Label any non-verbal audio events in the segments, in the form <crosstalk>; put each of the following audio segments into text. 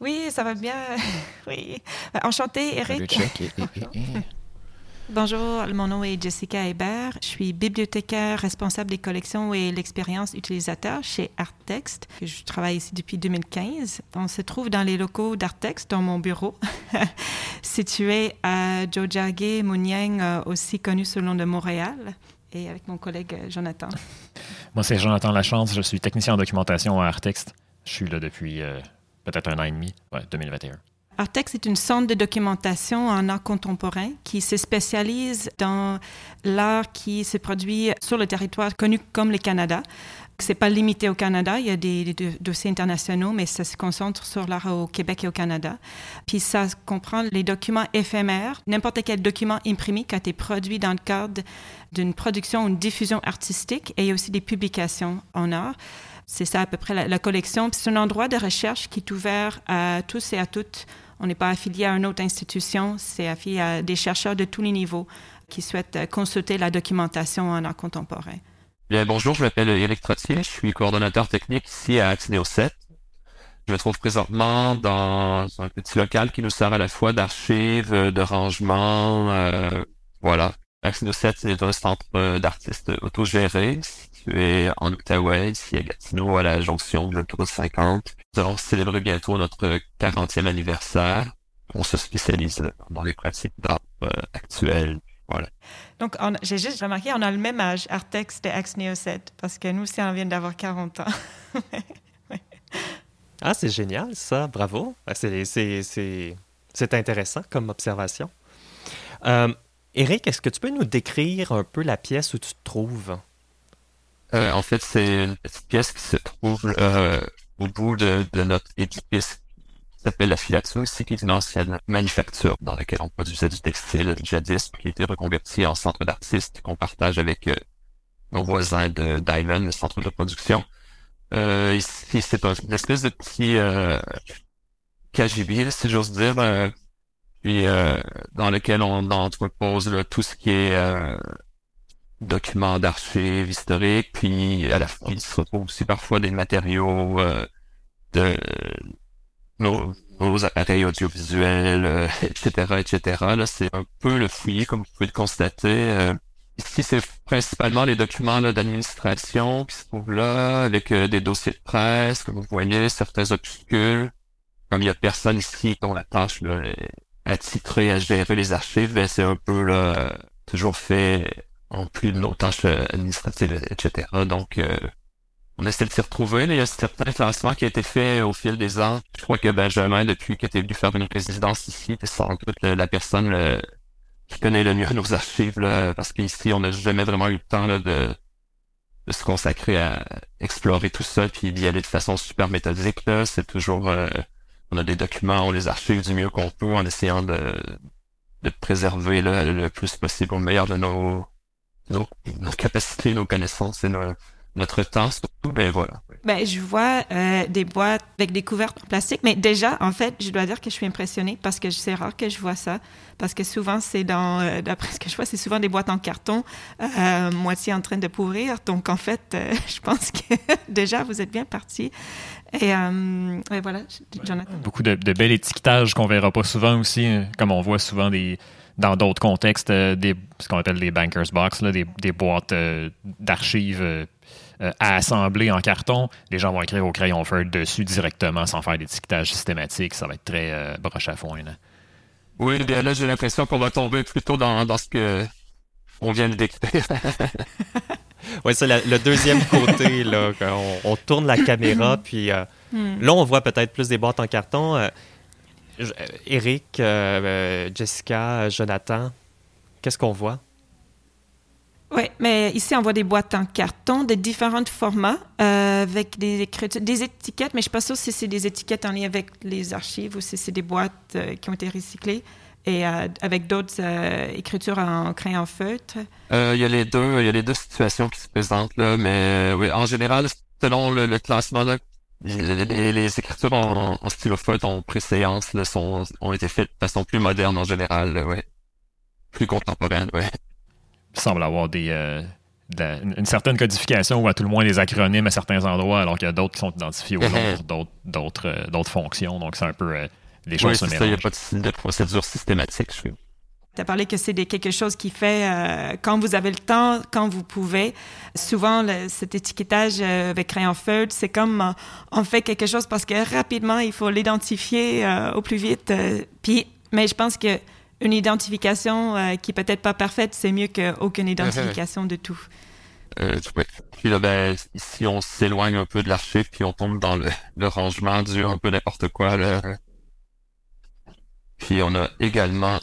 Oui, ça va bien. <laughs> oui. Enchanté, Eric. <laughs> Bonjour, mon nom est Jessica Hébert. Je suis bibliothécaire responsable des collections et l'expérience utilisateur chez Arttext. Je travaille ici depuis 2015. On se trouve dans les locaux d'Arttext, dans mon bureau, <laughs> situé à Jojage Munyang, euh, aussi connu sous le nom de Montréal, et avec mon collègue euh, Jonathan. Moi, c'est Jonathan Lachance. Je suis technicien en documentation à Arttext. Je suis là depuis euh, peut-être un an et demi, ouais, 2021. Artex est une centre de documentation en art contemporain qui se spécialise dans l'art qui se produit sur le territoire connu comme le Canada. C'est pas limité au Canada, il y a des, dossiers internationaux, mais ça se concentre sur l'art au Québec et au Canada. Puis ça comprend les documents éphémères, n'importe quel document imprimé qui a été produit dans le cadre d'une production ou une diffusion artistique, et aussi des publications en art. C'est ça à peu près la, collection. C'est un endroit de recherche qui est ouvert à tous et à toutes on n'est pas affilié à une autre institution, c'est affilié à des chercheurs de tous les niveaux qui souhaitent euh, consulter la documentation en art contemporain. Bien, bonjour, je m'appelle Eric Trottier, je suis coordonnateur technique ici à Axneo 7. Je me trouve présentement dans un petit local qui nous sert à la fois d'archives, de rangement, euh, voilà. Axneo 7, c'est un centre euh, d'artistes autogérés situé en Outaouais, ici à Gatineau, à la jonction de l'autoroute 50. Nous allons célébrer bientôt notre 40e anniversaire. On se spécialise dans les pratiques d'art euh, actuelles. Voilà. Donc, j'ai juste remarqué, on a le même âge, Artex de Ax Neo 7, parce que nous aussi, on vient d'avoir 40 ans. <laughs> Ah, c'est génial, ça. Bravo. C'est intéressant comme observation. Euh, Eric, est-ce que tu peux nous décrire un peu la pièce où tu te trouves? Euh, en fait, c'est une petite pièce qui se trouve euh, au bout de, notre édifice qui s'appelle la Filature ici, qui est une ancienne manufacture dans laquelle on produisait du textile jadis, qui a été reconverti en centre d'artistes qu'on partage avec euh, nos voisins de Diamond, le centre de production. Euh, ici, c'est une espèce de petit euh, KGB, si j'ose dire, euh, puis dans lequel on entrepose tout ce qui est documents d'archives historiques, puis à la fin, il se retrouve aussi parfois des matériaux euh, de nos, appareils audiovisuels, etc., euh, etc. Là, c'est un peu le fouillis, comme vous pouvez le constater. Euh. ici, c'est principalement les documents d'administration qui se trouvent là, avec des dossiers de presse, comme vous voyez, certains opuscules. Comme il y a personne ici dont la tâche là, est attitrée à gérer les archives, ben, c'est un peu là, toujours fait en plus de nos tâches euh, administratives, etc. Donc, euh, on essaie de s'y retrouver. il y a certains classements qui a été fait au fil des ans. Je crois que Benjamin, depuis qu'il était venu faire une résidence ici, c'est sans doute la personne qui connaît le mieux <laughs> nos archives, là, parce qu'ici, on n'a jamais vraiment eu le temps de, de, se consacrer à explorer tout ça, puis d'y aller de façon super méthodique. C'est toujours... Euh, on a des documents, on les archive du mieux qu'on peut en essayant de, de préserver le plus possible au meilleur de nos nos, nos capacités, nos connaissances et notre temps surtout, ben voilà. Ben, je vois euh, des boîtes avec des couvertes en plastique, mais déjà, en fait, je dois dire que je suis impressionnée parce que c'est rare que je vois ça, parce que souvent, c'est dans, euh, d'après <laughs> ce que je vois, c'est souvent des boîtes en carton, euh, moitié en train de pourrir. Donc, en fait, euh, <laughs> je pense que <laughs> déjà, vous êtes bien parti. Et, et, voilà, Jonathan. Beaucoup de, de bel étiquetage qu'on verra pas souvent aussi, hein, comme on voit souvent des dans d'autres contextes, euh, des, ce qu'on appelle des bankers box, là, des, des, boîtes euh, d'archives euh, à assembler en carton. Les gens vont écrire au crayon feu dessus directement sans faire d'étiquetage systématique. Ça va être très broche à foin. Là. Oui, bien là, j'ai l'impression qu'on va tomber plutôt dans, dans ce que on vient de décrire. <laughs> oui, c'est le deuxième côté. Là, on, tourne la caméra, puis hmm. là, on voit peut-être plus des boîtes en carton. Eric, euh, euh, Jessica, Jonathan, qu'est-ce qu'on voit? Oui, mais ici, on voit des boîtes en carton de différents formats euh, avec des, des étiquettes, mais je ne suis pas sûre si c'est des étiquettes en lien avec les archives ou si c'est des boîtes qui ont été recyclées et avec d'autres écritures en crayon feutre. Il y a les deux, il y a les deux situations qui se présentent là, mais oui, en général, selon le, le classement là, les, écritures en, en stylo en préséance sont, ont été faites de façon plus moderne en général, ouais. Plus contemporaine, ouais. Il semble avoir des, euh, une certaine codification ou à tout le moins des acronymes à certains endroits, alors qu'il y a d'autres qui sont identifiés au <laughs> nom d'autres d'autres fonctions. Donc, c'est un peu les choses oui, se Il n'y a pas de, de procédure systématique, je tu as parlé que c'est quelque chose qui fait euh, quand vous avez le temps, quand vous pouvez. Souvent, cet étiquetage euh, avec crayon feutre, c'est comme euh, on fait quelque chose parce que rapidement, il faut l'identifier au plus vite. puis, mais je pense que une identification qui peut être pas parfaite, c'est mieux qu'aucune identification de tout. <laughs> Puis là, ben, ici, on s'éloigne un peu de l'archive, puis on tombe dans le, le rangement du un peu n'importe quoi. Puis on a également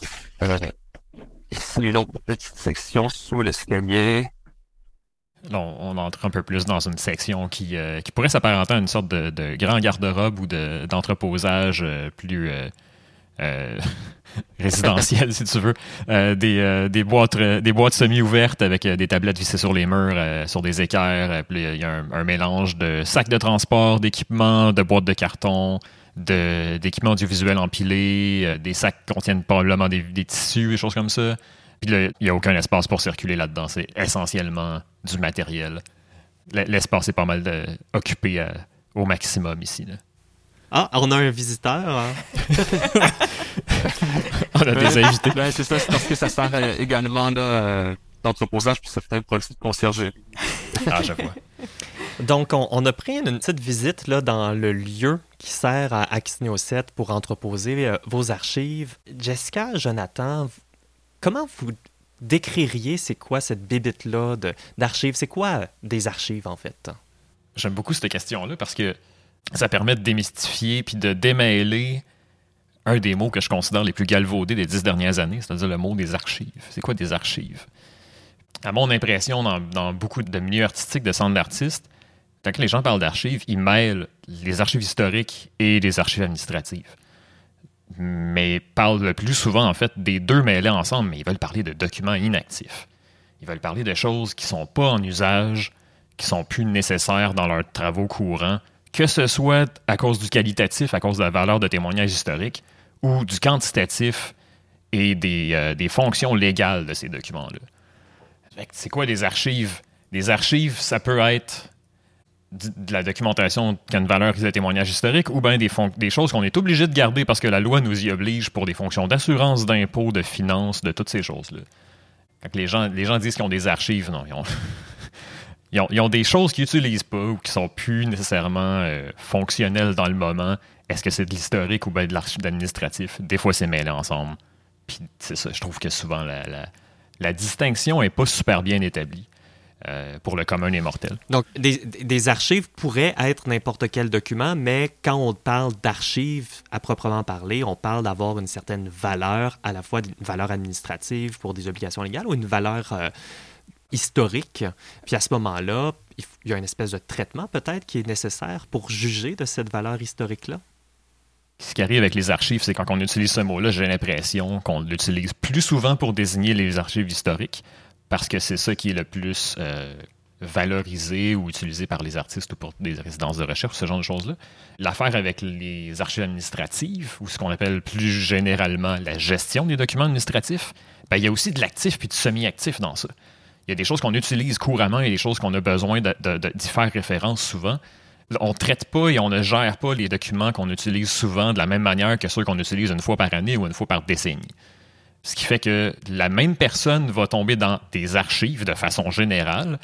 une autre petite section sous l'escalier. Là, on entre un peu plus dans une section qui, euh, qui pourrait s'apparenter à une sorte de, grand garde-robe ou d'entreposage euh, plus euh, <laughs> résidentiel, si tu veux. des, des, boîtes, des boîtes semi-ouvertes avec des tablettes vissées sur les murs, sur des équerres. il y a un, un, mélange de sacs de transport, d'équipements, de boîtes de carton, d'équipements audiovisuels empilés, euh, des sacs qui contiennent probablement des, tissus, des choses comme ça. Puis il n'y a aucun espace pour circuler là-dedans. C'est essentiellement du matériel. L'espace est pas mal de, occupé euh, au maximum ici. Ah, on a un visiteur. Hein? <laughs> on a des invités. Ben, c'est ça, c'est parce que ça sert euh, également d'entreposage, puis ça fait un produit de conciergerie. ah, je vois. Donc, on, a pris une petite visite là, dans le lieu qui sert à Axneo 7 pour entreposer euh, vos archives. Jessica, Jonathan, comment vous décririez c'est quoi cette bibite-là d'archives? C'est quoi euh, des archives, en fait? J'aime beaucoup cette question-là parce que ça permet de démystifier puis de démêler un des mots que je considère les plus galvaudés des dix dernières années, c'est-à-dire le mot des archives. C'est quoi des archives? À mon impression, dans, dans beaucoup de milieux artistiques, de centres d'artistes, quand les gens parlent d'archives, ils mêlent les archives historiques et les archives administratives. Mais ils parlent le plus souvent, en fait, des deux mêlés ensemble, mais ils veulent parler de documents inactifs. Ils veulent parler de choses qui ne sont pas en usage, qui sont plus nécessaires dans leurs travaux courants, que ce soit à cause du qualitatif, à cause de la valeur de témoignage historique, ou du quantitatif et des, euh, des fonctions légales de ces documents-là. C'est quoi des archives? Des archives, ça peut être de la documentation qui a une valeur de témoignage historique ou bien des, des choses qu'on est obligé de garder parce que la loi nous y oblige pour des fonctions d'assurance, d'impôt, de finances, de toutes ces choses-là. Quand les gens, les gens disent qu'ils ont des archives, non, ils ont, <laughs> ils des choses qu'ils n'utilisent pas ou qui sont plus nécessairement euh, fonctionnelles dans le moment. Est-ce que c'est de l'historique ou bien de l'archive administratif? Des fois, c'est mêlé ensemble. Puis c'est ça, je trouve que souvent la, la, la distinction n'est pas super bien établie. Euh, pour le commun des mortels. Donc, des, archives pourraient être n'importe quel document, mais quand on parle d'archives à proprement parler, on parle d'avoir une certaine valeur, à la fois une valeur administrative pour des obligations légales ou une valeur euh, historique. Puis à ce moment-là, il y a une espèce de traitement peut-être qui est nécessaire pour juger de cette valeur historique-là? Ce qui arrive avec les archives, c'est quand on utilise ce mot-là, j'ai l'impression qu'on l'utilise plus souvent pour désigner les archives historiques parce que c'est ça qui est le plus euh, valorisé ou utilisé par les artistes ou pour des résidences de recherche, ce genre de choses-là. L'affaire avec les archives administratives, ou ce qu'on appelle plus généralement la gestion des documents administratifs, ben, il y a aussi de l'actif puis du semi-actif dans ça. Il y a des choses qu'on utilise couramment et des choses qu'on a besoin d'y faire référence souvent. On ne traite pas et on ne gère pas les documents qu'on utilise souvent de la même manière que ceux qu'on utilise une fois par année ou une fois par décennie. Ce qui fait que la même personne va tomber dans des archives de façon générale.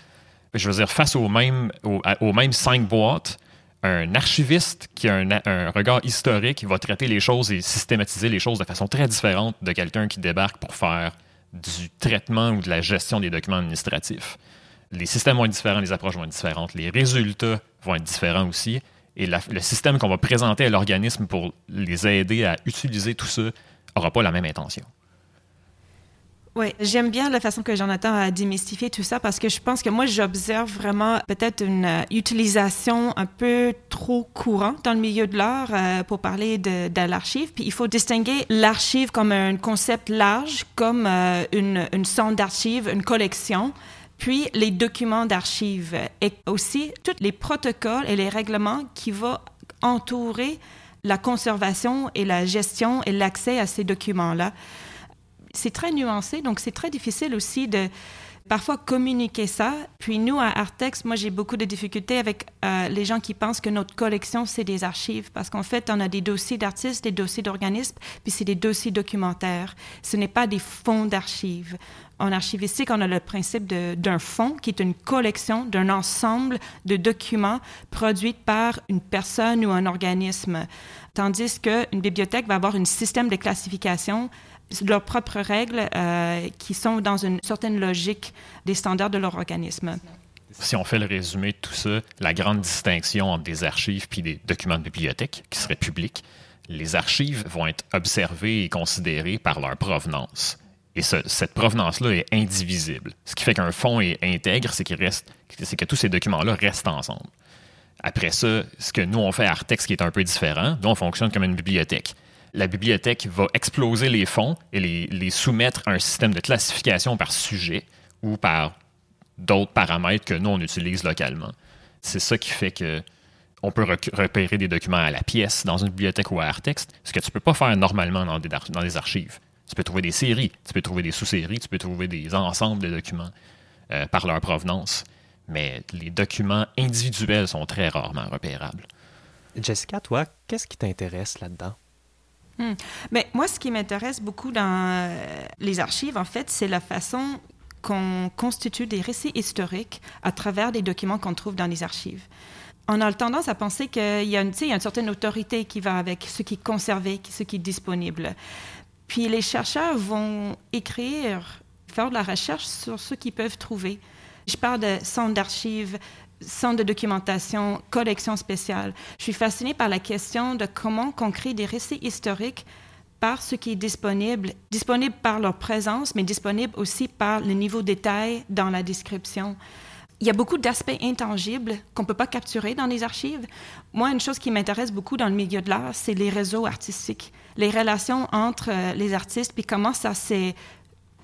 Je veux dire, face aux mêmes, aux, cinq boîtes, un archiviste qui a un, regard historique va traiter les choses et systématiser les choses de façon très différente de quelqu'un qui débarque pour faire du traitement ou de la gestion des documents administratifs. Les systèmes vont être différents, les approches vont être différentes, les résultats vont être différents aussi. Et le système qu'on va présenter à l'organisme pour les aider à utiliser tout ça n'aura pas la même intention. Oui, j'aime bien la façon que Jonathan a démystifié tout ça parce que je pense que moi, j'observe vraiment peut-être une euh, utilisation un peu trop courante dans le milieu de l'art euh, pour parler de, l'archive. Puis il faut distinguer l'archive comme un concept large, comme euh, une, une centre d'archives, une collection puis les documents d'archives et aussi tous les protocoles et les règlements qui vont entourer la conservation et la gestion et l'accès à ces documents-là c'est très nuancé, donc c'est très difficile aussi de, parfois communiquer ça. Puis nous, à Artex, moi, j'ai beaucoup de difficultés avec euh, les gens qui pensent que notre collection, c'est des archives, parce qu'en fait, on a des dossiers d'artistes, des dossiers d'organismes, puis c'est des dossiers documentaires. Ce n'est pas des fonds d'archives. En archivistique, on a le principe d'un fonds qui est une collection d'un ensemble de documents produits par une personne ou un organisme. Tandis qu'une bibliothèque va avoir un système de classification leurs propres règles euh, qui sont dans une certaine logique des standards de leur organisme. Si on fait le résumé de tout ça, la grande distinction entre des archives puis des documents de bibliothèque qui seraient publics, les archives vont être observées et considérées par leur provenance. Et cette provenance-là est indivisible. Ce qui fait qu'un fonds est intègre, c'est c'est que tous ces documents-là restent ensemble. Après ça, ce que nous on fait à Artex qui est un peu différent, nous on fonctionne comme une bibliothèque la bibliothèque va exploser les fonds et les, soumettre à un système de classification par sujet ou par d'autres paramètres que nous, on utilise localement. C'est ça qui fait que on peut repérer des documents à la pièce dans une bibliothèque ou à Artex, ce que tu ne peux pas faire normalement dans des, dans des archives. Tu peux trouver des séries, tu peux trouver des sous-séries, tu peux trouver des ensembles de documents euh, par leur provenance, mais les documents individuels sont très rarement repérables. Jessica, toi, qu'est-ce qui t'intéresse là-dedans? Hmm. Mais moi, ce qui m'intéresse beaucoup dans euh, les archives, en fait, c'est la façon qu'on constitue des récits historiques à travers des documents qu'on trouve dans les archives. On a tendance à penser qu'il y, y a une certaine autorité qui va avec ce qui est conservé, ce qui est disponible. Puis les chercheurs vont écrire, faire de la recherche sur ce qu'ils peuvent trouver. Je parle de centres d'archives, centre de documentation, collection spéciale. Je suis fascinée par la question de comment on crée des récits historiques par ce qui est disponible, disponible par leur présence, mais disponible aussi par le niveau de détail dans la description. Il y a beaucoup d'aspects intangibles qu'on ne peut pas capturer dans les archives. Moi, une chose qui m'intéresse beaucoup dans le milieu de l'art, c'est les réseaux artistiques, les relations entre euh, les artistes, puis comment ça s'est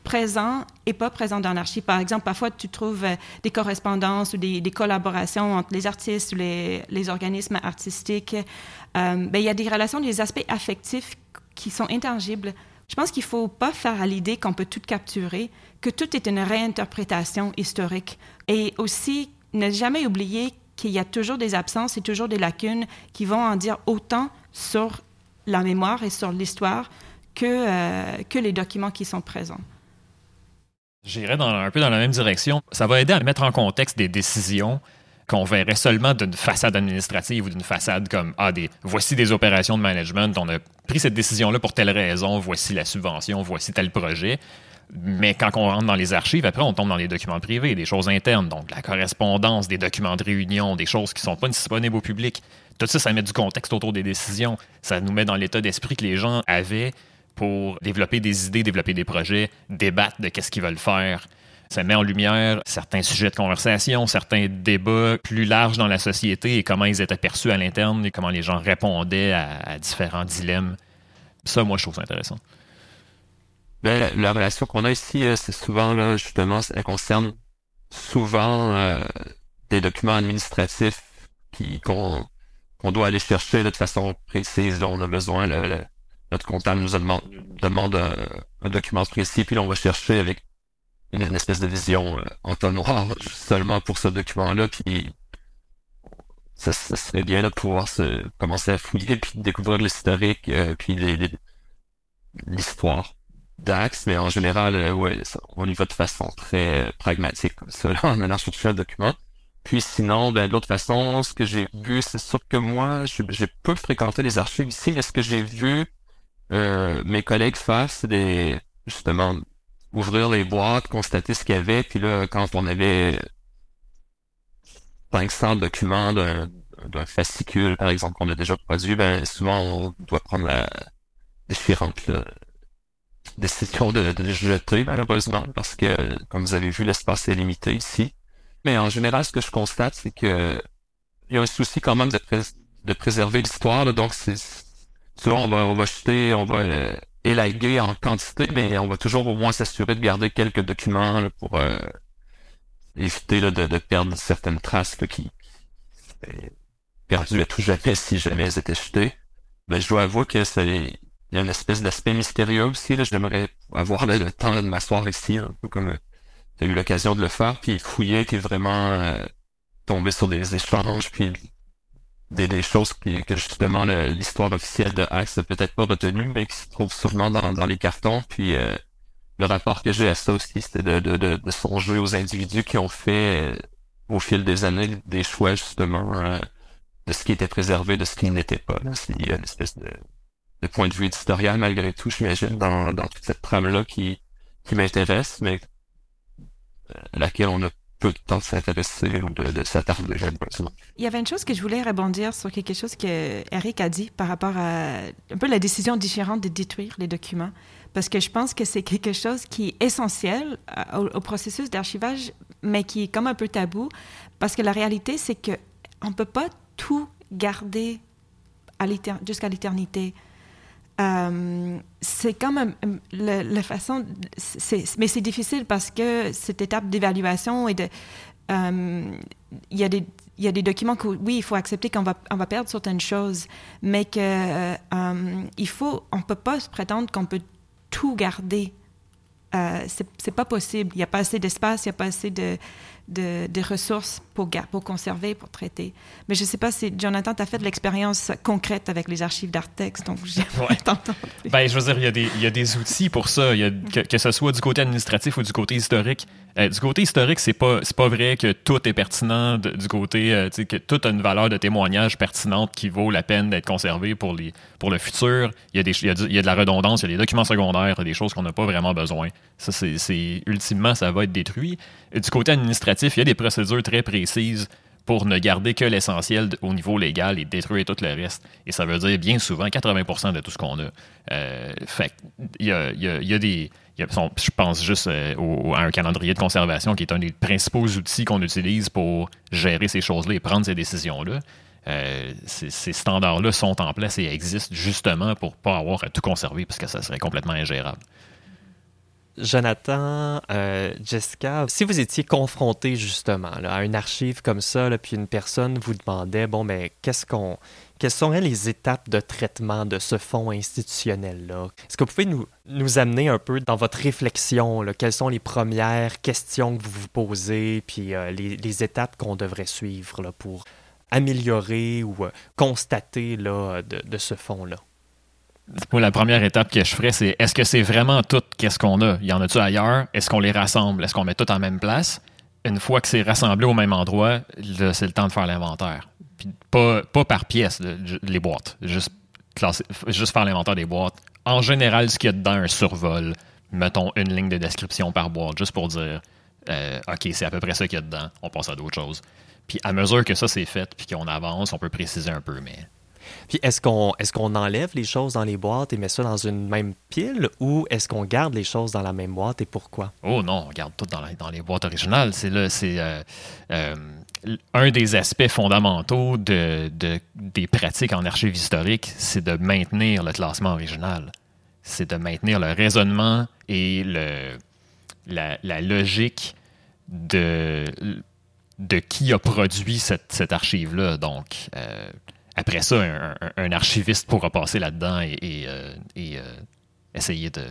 présent et pas présent dans l'archive. Par exemple, parfois, tu trouves euh, des correspondances ou des, collaborations entre les artistes ou les, organismes artistiques. Euh, ben, il y a des relations, des aspects affectifs qui sont intangibles. Je pense qu'il ne faut pas faire à l'idée qu'on peut tout capturer, que tout est une réinterprétation historique. Et aussi, ne jamais oublier qu'il y a toujours des absences et toujours des lacunes qui vont en dire autant sur la mémoire et sur l'histoire que, euh, que les documents qui sont présents. J'irais un peu dans la même direction. Ça va aider à mettre en contexte des décisions qu'on verrait seulement d'une façade administrative ou d'une façade comme ah des voici des opérations de management, on a pris cette décision-là pour telle raison, voici la subvention, voici tel projet. Mais quand on rentre dans les archives, après, on tombe dans les documents privés, des choses internes, donc la correspondance, des documents de réunion, des choses qui sont pas disponibles au public. Tout ça, ça met du contexte autour des décisions. Ça nous met dans l'état d'esprit que les gens avaient pour développer des idées, développer des projets, débattre de qu'est-ce qu'ils veulent faire. Ça met en lumière certains sujets de conversation, certains débats plus larges dans la société et comment ils étaient perçus à l'interne et comment les gens répondaient à, différents dilemmes. Ça, moi, je trouve ça intéressant. Ben, la, relation qu'on a ici, euh, c'est souvent, là, justement, elle concerne souvent euh, des documents administratifs qu'on doit aller chercher de façon précise. on a besoin, le, notre comptable nous demande, un, document précis, puis là, on va chercher avec une, espèce de vision euh, en temps noir seulement pour ce document-là, puis ça, serait bien de pouvoir se, commencer à fouiller, puis découvrir l'historique, euh, puis l'histoire d'Axe, mais en général, euh, ouais, on y va de façon très pragmatique, comme ça, là, en allant chercher un document. Puis sinon, ben, de l'autre façon, ce que j'ai vu, c'est sûr que moi, j'ai peu fréquenté les archives ici, mais ce que j'ai vu, euh, mes collègues fassent des justement ouvrir les boîtes, constater ce qu'il y avait, puis là, quand on avait 500 documents d'un, fascicule, par exemple, qu'on a déjà produit, ben souvent on doit prendre la différente décision de, de les jeter, malheureusement, parce que, comme vous avez vu, l'espace est limité ici. Mais en général, ce que je constate, c'est que il y a un souci quand même de, de préserver l'histoire, donc c'est souvent on va, on va jeter, on va euh, élaguer en quantité, mais on va toujours au moins s'assurer de garder quelques documents pour euh, éviter de, de, perdre certaines traces qui seraient perdues à tout jamais si jamais elles étaient jetées. Mais je dois avouer que c'est il y a une espèce d'aspect mystérieux aussi. Là. J'aimerais avoir le temps de m'asseoir ici, un peu comme as eu l'occasion de le faire, puis fouiller, puis vraiment euh, tomber sur des échanges, puis des, des choses qui, que justement l'histoire officielle de Axe n'a peut-être pas retenu, mais qui se trouvent sûrement dans, dans les cartons. Puis euh, le rapport que j'ai à ça aussi, c'était de, de, de, de, songer aux individus qui ont fait euh, au fil des années des choix justement de ce qui était préservé, de ce qui n'était pas. Il y a une espèce de, de point de vue éditorial malgré tout, j'imagine, dans, dans toute cette trame-là qui, qui m'intéresse, mais à euh, laquelle on a peu de temps de s'intéresser ou de, de s'attarder, Il y avait une chose que je voulais rebondir sur quelque chose que Eric a dit par rapport à un peu la décision différente de détruire les documents. Parce que je pense que c'est quelque chose qui est essentiel euh, au, au processus d'archivage, mais qui est comme un peu tabou. Parce que la réalité, c'est qu'on ne peut pas tout garder jusqu'à l'éternité. Euh, c'est comme la, façon, mais c'est difficile parce que cette étape d'évaluation et de, euh, il y a des y a des documents que oui, il faut accepter qu'on va on va perdre certaines choses, mais que euh, faut, on peut pas se prétendre qu'on peut tout garder. Euh, c'est pas possible. Il n'y a pas assez d'espace, il n'y a pas assez de de, ressources pour, pour conserver, pour traiter. Mais je ne sais pas si, Jonathan, tu as fait de l'expérience concrète avec les archives d'Artex, donc j'aimerais <laughs> t'entendre. <laughs> Ben, je veux dire, il y, a des, il y a des outils pour ça, il y a, que, que, ce soit du côté administratif ou du côté historique. Euh, du côté historique, c'est pas, pas vrai que tout est pertinent du côté, euh, que tout a une valeur de témoignage pertinente qui vaut la peine d'être conservé pour, les, pour le futur. Il y, a des, il, y a il y a de la redondance, il y a des documents secondaires, des choses qu'on n'a pas vraiment besoin. Ça, c'est, ultimement, ça va être détruit. Et du côté administratif, il y a des procédures très précises pour ne garder que l'essentiel au niveau légal et détruire tout le reste. Et ça veut dire bien souvent 80% de tout ce qu'on a. Euh, fait il y a, y a, des. Je pense juste euh, à un calendrier de conservation qui est un des principaux outils qu'on utilise pour gérer ces choses-là et prendre ces décisions-là. Euh, ces, standards-là sont en place et existent justement pour ne pas avoir à tout conserver parce que ça serait complètement ingérable. Jonathan, euh, Jessica, si vous étiez confronté justement à une archive comme ça, puis une personne vous demandait, bon, mais qu'est-ce qu'on, quelles seraient les étapes de traitement de ce fonds institutionnel-là? Est-ce que vous pouvez nous, amener un peu dans votre réflexion? Quelles sont les premières questions que vous vous posez, puis euh, les, étapes qu'on devrait suivre pour améliorer ou euh, constater là, de, de ce fonds-là? Pour la première étape que je ferais, c'est est-ce que c'est vraiment tout qu'est-ce qu'on a? Y en a-tu ailleurs? Est-ce qu'on les rassemble? Est-ce qu'on met tout en même place? Une fois que c'est rassemblé au même endroit, c'est le temps de faire l'inventaire. Pas, pas par pièce, les boîtes. Juste, juste faire l'inventaire des boîtes. En général, ce qu'il y a dedans, un survol. Mettons une ligne de description par boîte, juste pour dire euh, OK, c'est à peu près ça qu'il y a dedans. On passe à d'autres choses. Puis à mesure que ça c'est fait, puis qu'on avance, on peut préciser un peu, mais puis est-ce qu'on est qu'on enlève les choses dans les boîtes et met ça dans une même pile ou est-ce qu'on garde les choses dans la même boîte et pourquoi? Oh non, on garde tout dans, dans les boîtes originales. C'est là, c'est euh, euh, un des aspects fondamentaux de, de, des pratiques en archives historiques, c'est de maintenir le classement original. C'est de maintenir le raisonnement et la, logique de, qui a produit cette, cette archive-là. Donc, euh, après ça, un, archiviste pourra passer là-dedans et, euh, euh, essayer de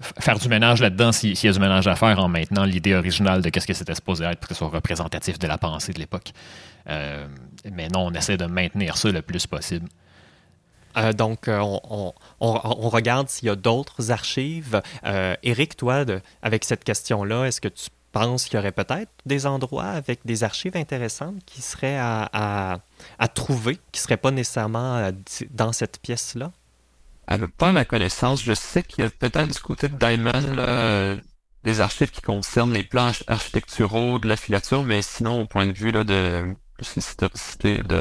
faire du ménage là-dedans s'il y a du ménage à faire en maintenant l'idée originale de qu'est-ce que c'était supposé être pour que ce soit représentatif de la pensée de l'époque. Euh, mais non, on essaie de maintenir ça le plus possible. donc, on, regarde s'il y a d'autres archives. Eric, toi, avec cette question-là, est-ce que tu pense qu'il y aurait peut-être des endroits avec des archives intéressantes qui seraient à, trouver, qui ne seraient pas nécessairement euh, dans cette pièce-là? Pas à ma connaissance. Je sais qu'il y a peut-être du côté de Diamond euh, des archives qui concernent les plans architecturaux de la filature, mais sinon, au point de vue là, de l'historicité de,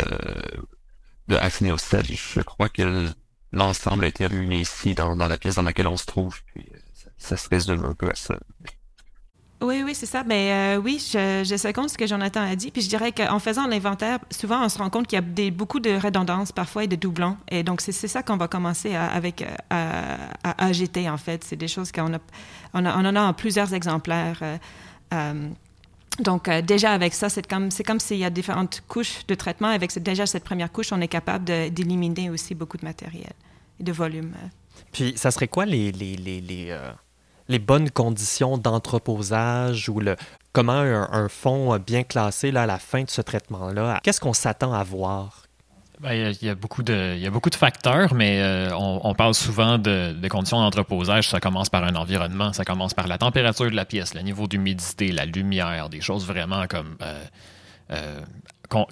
de je crois que l'ensemble a été réuni ici, dans, la pièce dans laquelle on se trouve. Puis, euh, ça, ça se résume un peu à ça. Oui, oui, c'est ça. Mais euh, oui, je, je seconde ce que Jonathan a dit. Puis je dirais qu'en faisant l'inventaire, souvent on se rend compte qu'il y a beaucoup de redondances parfois et de doublons. Et donc c'est ça qu'on va commencer avec à, à, agiter en fait. C'est des choses qu'on a, on, en a en plusieurs exemplaires. Euh, euh, donc déjà avec ça, c'est comme c'est comme s'il y a différentes couches de traitement. Avec déjà cette première couche, on est capable d'éliminer aussi beaucoup de matériel et de volume. Puis ça serait quoi les, les, les les bonnes conditions d'entreposage ou le, comment un, fonds bien classé là, à la fin de ce traitement-là, qu'est-ce qu'on s'attend à voir? Ben, il, y a, beaucoup de, facteurs, mais euh, on, parle souvent de, conditions d'entreposage. Ça commence par un environnement, ça commence par la température de la pièce, le niveau d'humidité, la lumière, des choses vraiment comme euh, euh,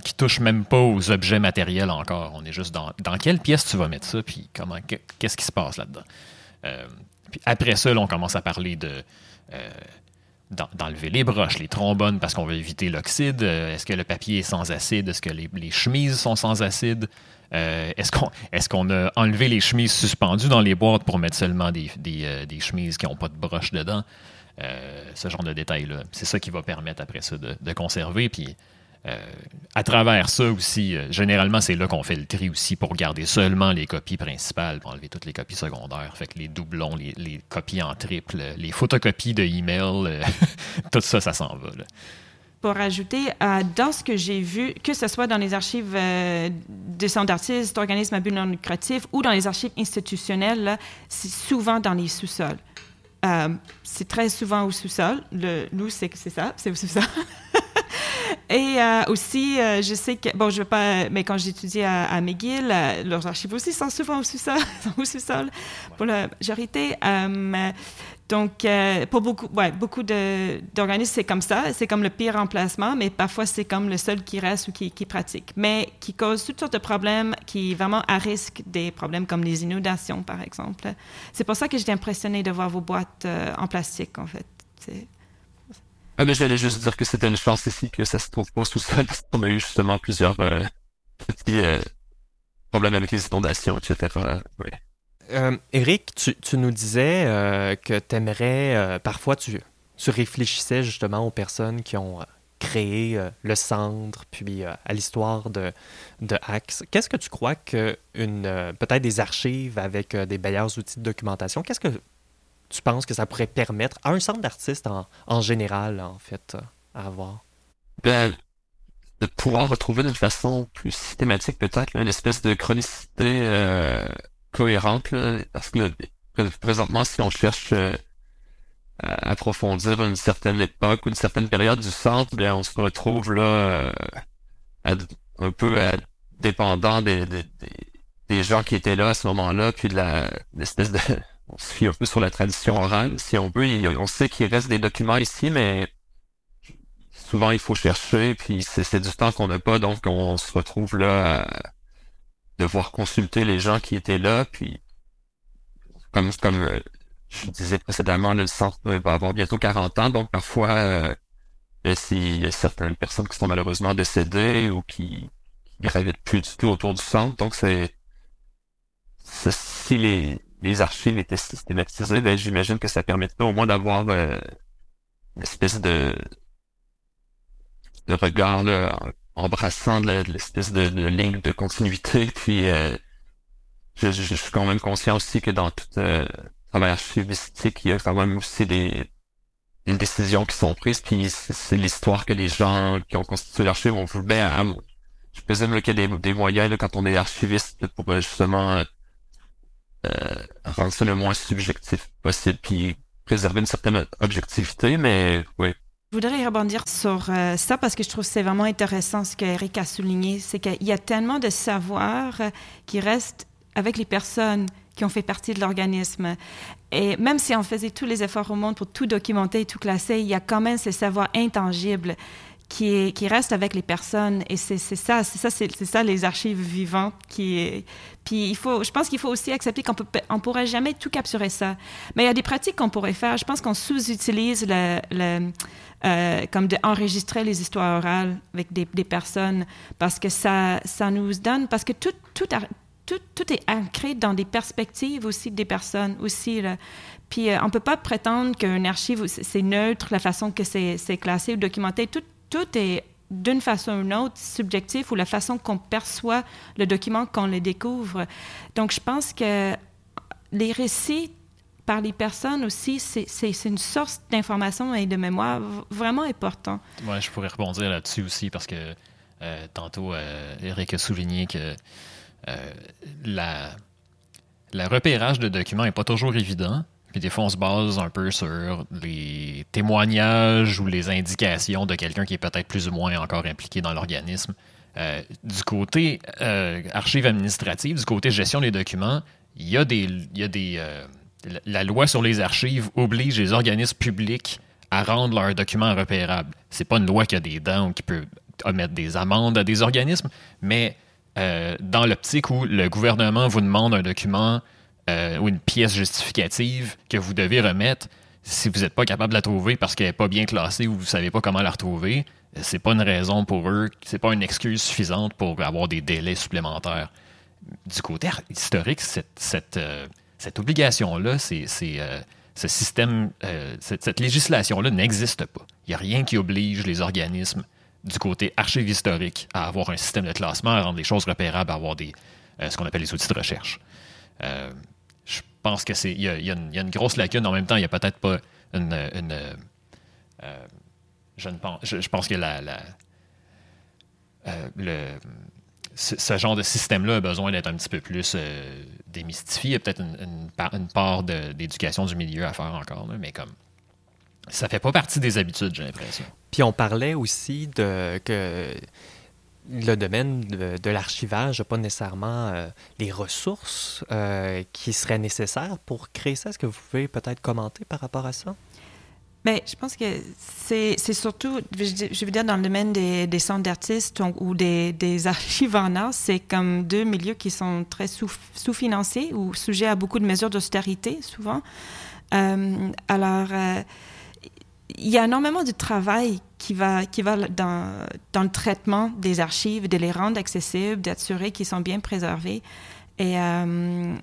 qui touchent même pas aux objets matériels encore. On est juste dans, dans quelle pièce tu vas mettre ça, puis comment, qu'est-ce qui se passe là-dedans? Puis après ça, on commence à parler de d'enlever les broches, les trombones parce qu'on veut éviter l'oxyde. Euh, est-ce que le papier est sans acide? Est-ce que les, chemises sont sans acide? Euh, est-ce qu'on est a enlevé les chemises suspendues dans les boîtes pour mettre seulement des, euh, chemises qui n'ont pas de broche dedans? ce genre de détails-là. C'est ça qui va permettre après ça de, de conserver. Puis euh, à travers ça aussi, euh, généralement, c'est là qu'on fait le tri aussi pour garder seulement les copies principales, pour enlever toutes les copies secondaires. Fait que les doublons, les, copies en triple, les photocopies de email, euh, <laughs> tout ça, ça s'en va. Pour ajouter, dans ce que j'ai vu, que ce soit dans les archives des centres d'artistes, d'organismes à but non lucratif ou dans les archives institutionnelles, c'est souvent dans les sous-sols. c'est très souvent au sous-sol. nous, c'est ça, c'est au sous-sol. <laughs> Et euh, aussi, euh, je sais que, bon, je veux pas, mais quand j'étudiais à, McGill, euh, leurs archives aussi sont souvent au sous-sol, <laughs> au sous-sol pour la majorité. donc, pour beaucoup, ouais, beaucoup d'organismes, c'est comme ça, c'est comme le pire emplacement, mais parfois c'est comme le seul qui reste ou qui, qui, pratique, mais qui cause toutes sortes de problèmes, qui vraiment à risque des problèmes comme les inondations, par exemple. C'est pour ça que j'étais impressionnée de voir vos boîtes en plastique, en fait. Ah, mais j'allais juste dire que c'était une chance ici que ça se trouve pas sous sol, parce qu'on a eu justement plusieurs euh, petits euh, problèmes avec les inondations, etc. Euh, Eric, tu, nous disais que tu aimerais, parfois tu, tu réfléchissais justement aux personnes qui ont créé le centre, puis à l'histoire de, de Axe. Qu'est-ce que tu crois que une peut-être des archives avec des meilleurs outils de documentation, qu'est-ce que tu penses que ça pourrait permettre à un centre d'artistes en, général, en fait, à avoir? Ben, de pouvoir retrouver d'une façon plus systématique, peut-être, une espèce de chronicité euh, cohérente, parce que présentement, si on cherche euh, à approfondir une certaine époque ou une certaine période du centre, bien, on se retrouve là euh, un peu dépendant des, des, des, gens qui étaient là à ce moment-là, puis de l'espèce de on se fie un peu sur la tradition orale, si on veut. on sait qu'il reste des documents ici, mais souvent il faut chercher, puis c'est du temps qu'on n'a pas, donc on se retrouve là à devoir consulter les gens qui étaient là, puis comme, euh, je disais précédemment, le centre va avoir bientôt 40 ans, donc parfois euh, il y a certaines personnes qui sont malheureusement décédées ou qui, qui gravitent plus du tout autour du centre, donc c'est si les les archives étaient systématisées, ben, j'imagine que ça permettrait au moins d'avoir euh, une espèce de, de regard là, embrassant de l'espèce de, ligne de continuité. Puis euh, je, suis quand même conscient aussi que dans tout euh, travail archivistique, il y a quand même aussi des, des décisions qui sont prises. Puis c'est l'histoire que les gens qui ont constitué l'archive ont voulu. Ben, je présume qu'il y a des, des moyens là, quand on est archiviste pour justement euh, rendre ça le moins subjectif possible, puis préserver une certaine objectivité, mais oui. Je voudrais rebondir sur euh, ça parce que je trouve que c'est vraiment intéressant ce qu'Eric a souligné, c'est qu'il y a tellement de savoir euh, qui reste avec les personnes qui ont fait partie de l'organisme. Et même si on faisait tous les efforts au monde pour tout documenter et tout classer, il y a quand même ces savoirs intangibles qui, reste avec les personnes. Et c'est ça, c'est ça, c'est ça les archives vivantes qui. Puis il faut, je pense qu'il faut aussi accepter qu'on on pourrait jamais tout capturer ça. Mais il y a des pratiques qu'on pourrait faire. Je pense qu'on sous-utilise le, euh, comme d'enregistrer les histoires orales avec des, personnes parce que ça, ça nous donne, parce que tout, tout, tout, tout, est ancré dans des perspectives aussi des personnes aussi. Puis euh, on ne peut pas prétendre qu'un archive, c'est neutre, la façon que c'est classé ou documenté. Tout, tout est d'une façon ou d'une autre subjectif ou la façon qu'on perçoit le document qu'on le découvre. Donc, je pense que les récits par les personnes aussi, c'est une source d'information et de mémoire vraiment important. Oui, je pourrais rebondir là-dessus aussi parce que euh, tantôt, euh, Eric a souligné que euh, la, le repérage de documents n'est pas toujours évident. Puis des fois, on se base un peu sur les témoignages ou les indications de quelqu'un qui est peut-être plus ou moins encore impliqué dans l'organisme. Euh, du côté euh, archives administratives, du côté gestion des documents, il y a des. Y a des euh, la loi sur les archives oblige les organismes publics à rendre leurs documents repérables. C'est pas une loi qui a des dents ou qui peut mettre des amendes à des organismes, mais dans l'optique où le gouvernement vous demande un document ou une pièce justificative que vous devez remettre, si vous n'êtes pas capable de la trouver parce qu'elle n'est pas bien classée ou vous ne savez pas comment la retrouver, c'est pas une raison pour eux, c'est pas une excuse suffisante pour avoir des délais supplémentaires. Du côté historique, cette, cette, euh, cette obligation-là, c'est, euh, ce système, euh, cette, législation-là n'existe pas. Il n'y a rien qui oblige les organismes du côté archive historique à avoir un système de classement, à rendre les choses repérables, à avoir des, ce qu'on appelle les outils de recherche. Pense que c'est, il y, a une grosse lacune. En même temps, il n'y a peut-être pas une, une je, pense, je, pense que la, euh, le, ce, genre de système-là a besoin d'être un petit peu plus euh, démystifié. Il y a peut-être une, une, part d'éducation du milieu à faire encore, mais comme ça fait pas partie des habitudes, j'ai l'impression. Puis on parlait aussi de que le domaine de, l'archivage n'a pas nécessairement euh, les ressources qui seraient nécessaires pour créer ça. Est-ce que vous pouvez peut-être commenter par rapport à ça? Mais je pense que c'est surtout, je veux dire, dans le domaine des, centres d'artistes ou des, <laughs> archives en art, c'est comme deux milieux qui sont très sous-financés ou sujets à beaucoup de mesures d'austérité, souvent. Euh, alors, euh, il y a énormément de travail qui va, qui va dans, dans le traitement des archives, de les rendre accessibles, d'assurer qu'ils sont bien préservés. Et euh,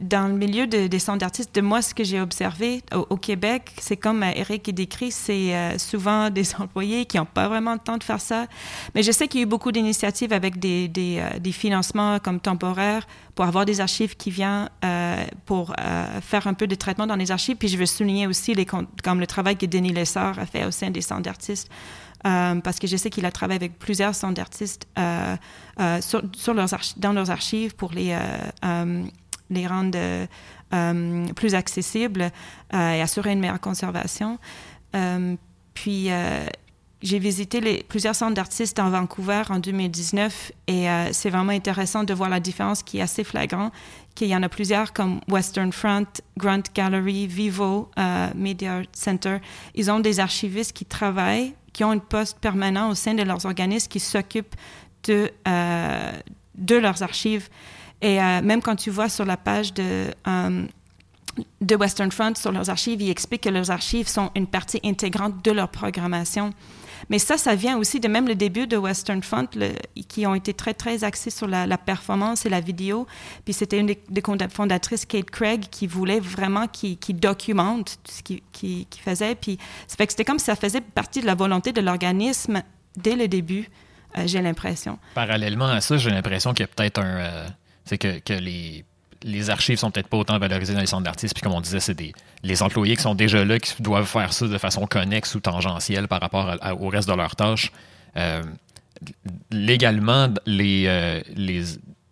dans le milieu des centres d'artistes, de moi, ce que j'ai observé au, Québec, c'est comme euh, Eric décrit, c'est euh, souvent <laughs> des employés qui n'ont pas vraiment le temps de faire ça. Mais je sais qu'il y a eu beaucoup d'initiatives avec des, euh, financements comme temporaires pour avoir des archives qui viennent pour faire un peu de traitement dans les archives. Puis je veux souligner aussi comme le travail que Denis Lessard a fait au sein des centres d'artistes. parce que je sais qu'il a travaillé avec plusieurs centres d'artistes dans leurs archives pour les les rendre euh, plus accessibles euh, et assurer une meilleure conservation. Euh, puis, j'ai visité plusieurs centres d'artistes en Vancouver en 2019 et c'est vraiment intéressant de voir la différence qui est assez flagrante, qu'il y en a plusieurs comme Western Front, Grant Gallery, Vivo, Media Center. Ils ont des archivistes qui travaillent, qui ont un poste permanent au sein de leurs organismes qui s'occupent de leurs archives. Et euh, même quand tu vois sur la page de, euh, de Western Front, sur leurs archives, ils expliquent que leurs archives sont une partie intégrante de leur programmation. Mais ça, ça vient aussi de même le début de Western Front, qui ont été très, très axés sur la, performance et la vidéo. Puis c'était une des, fondatrices, Kate Craig, qui voulait vraiment qui, qui documente ce qu'il qui, qui faisait. Puis ça fait que c'était comme si ça faisait partie de la volonté de l'organisme dès le début, euh, j'ai l'impression. Parallèlement à ça, j'ai l'impression qu'il y a peut-être un c'est que, les, les archives sont peut-être pas autant valorisées dans les centres d'artistes. Puis comme on disait, c'est des les employés qui sont déjà là qui doivent faire ça de façon connexe ou tangentielle par rapport au reste de leurs tâches. Euh, légalement, les, euh, les,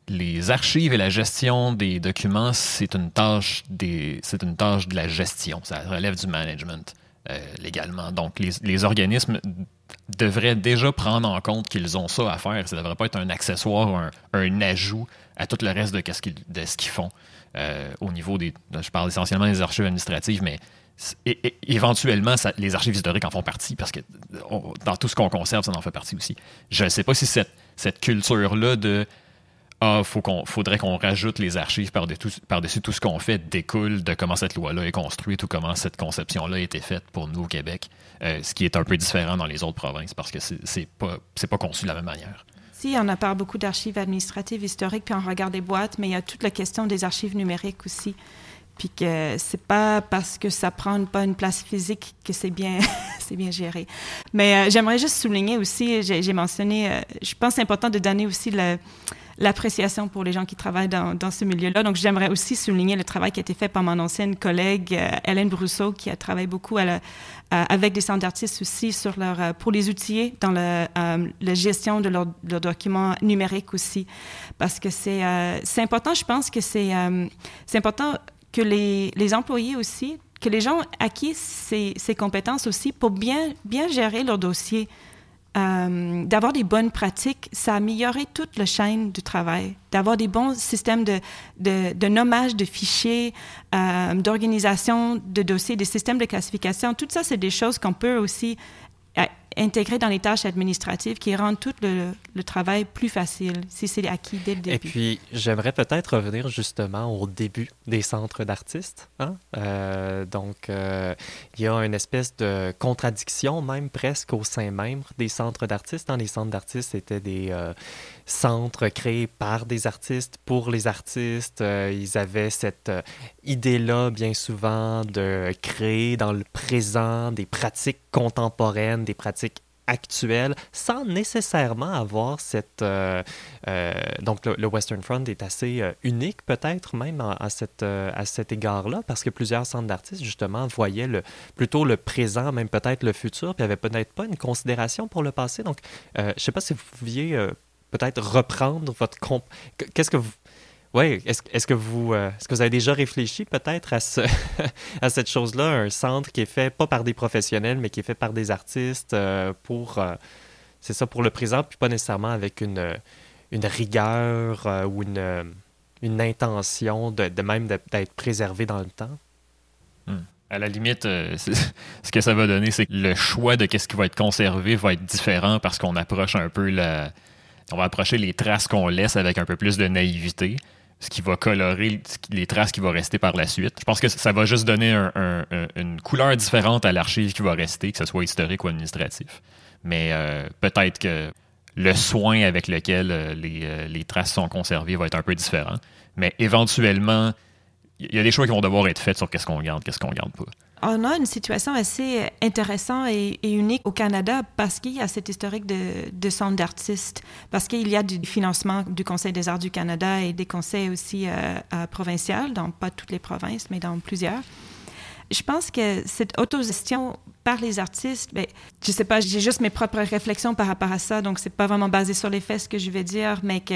les archives et la gestion des documents, c'est une tâche des c'est une tâche de la gestion. Ça relève du management euh, légalement. Donc les, les organismes devraient déjà prendre en compte qu'ils ont ça à faire. Ça ne devrait pas être un accessoire, un, un ajout à tout le reste de, ce qu'ils, font euh, au niveau des. Je parle essentiellement des archives administratives, mais éventuellement, les archives historiques en font partie parce que dans tout ce qu'on conserve, ça en fait partie aussi. Je ne sais pas si cette, culture-là de ah, faut qu'on, faudrait qu'on rajoute les archives par-dessus, tout ce qu'on fait découle de comment cette loi-là est construite ou comment cette conception-là a été faite pour nous au Québec, euh, ce qui est un peu différent dans les autres provinces parce que c'est pas, c'est pas conçu de la même manière. Si, on a parlé beaucoup d'archives administratives, historiques, puis on regarde des boîtes, mais il y a toute la question des archives numériques aussi. Puis que c'est pas parce que ça prend pas une place physique que c'est bien, <laughs> c'est bien géré. Mais euh, j'aimerais juste souligner aussi, j'ai mentionné, euh, je pense c'est important de donner aussi l'appréciation pour les gens qui travaillent dans, ce milieu-là. Donc, j'aimerais aussi souligner le travail qui a été fait par mon ancienne collègue euh, Hélène Brousseau, qui a travaillé beaucoup avec des centres d'artistes aussi sur leur, pour les outiller dans la gestion de leurs documents numériques aussi. Parce que c'est c'est important, je pense que c'est c'est important que les, les employés aussi, que les gens acquis ces, ces compétences aussi pour bien, bien gérer leur dossier. Euh, d'avoir des bonnes pratiques, ça a amélioré toute la chaîne du travail. D'avoir des bons systèmes de, de, de nommage de fichiers, euh, d'organisation de dossiers, des systèmes de classification, tout ça, c'est des choses qu'on peut aussi intégrer dans les tâches administratives qui rendent tout le, le travail plus facile si c'est acquis dès le début. Et puis, j'aimerais peut-être revenir justement au début des centres d'artistes. Hein? Euh, donc, euh, il y a une espèce de contradiction même presque au sein même des centres d'artistes. Hein? Les centres d'artistes étaient des euh, centres créés par des artistes pour les artistes. Euh, ils avaient cette euh, idée-là bien souvent de créer dans le présent des pratiques contemporaines, des pratiques actuelles, sans nécessairement avoir cette... Euh, donc le, Western Front est assez unique peut-être même à, cette, à cet égard-là, parce que plusieurs centres d'artistes justement voyaient le, plutôt le présent, même peut-être le futur, puis n'avaient peut-être pas une considération pour le passé. Donc je ne sais pas si vous pouviez peut-être reprendre votre. Qu'est-ce que vous... Oui, est-ce est que, vous, euh, est-ce que vous avez déjà réfléchi peut-être à, ce, <laughs> à cette chose-là, un centre qui est fait pas par des professionnels, mais qui est fait par des artistes euh, pour, euh, c'est ça, pour le présent, puis pas nécessairement avec une, une rigueur ou une, une intention de, de même d'être préservé dans le temps? Hmm. À la limite, <laughs> ce que ça va donner, c'est que le choix de qu'est-ce qui va être conservé va être différent parce qu'on approche un peu la, on va approcher les traces qu'on laisse avec un peu plus de naïveté, ce qui va colorer les traces qui vont rester par la suite. Je pense que ça va juste donner une couleur différente à l'archive qui va rester, que ce soit historique ou administratif. Mais euh, peut-être que le soin avec lequel euh, euh, les, traces sont conservées va être un peu différent. Mais éventuellement, il y a des choix qui vont devoir être faits sur qu'est-ce qu'on garde, qu'est-ce qu'on garde pas on a une situation assez intéressante et, unique au Canada parce qu'il y a cette historique de, de centre d'artistes, parce qu'il y a du financement du Conseil des arts du Canada et des conseils aussi euh, provinciaux, dans pas toutes les provinces, mais dans plusieurs. Je pense que cette autogestion par les artistes, ben, je sais pas, j'ai juste mes propres réflexions par rapport à ça, donc c'est pas vraiment basé sur les faits ce que je vais dire, mais que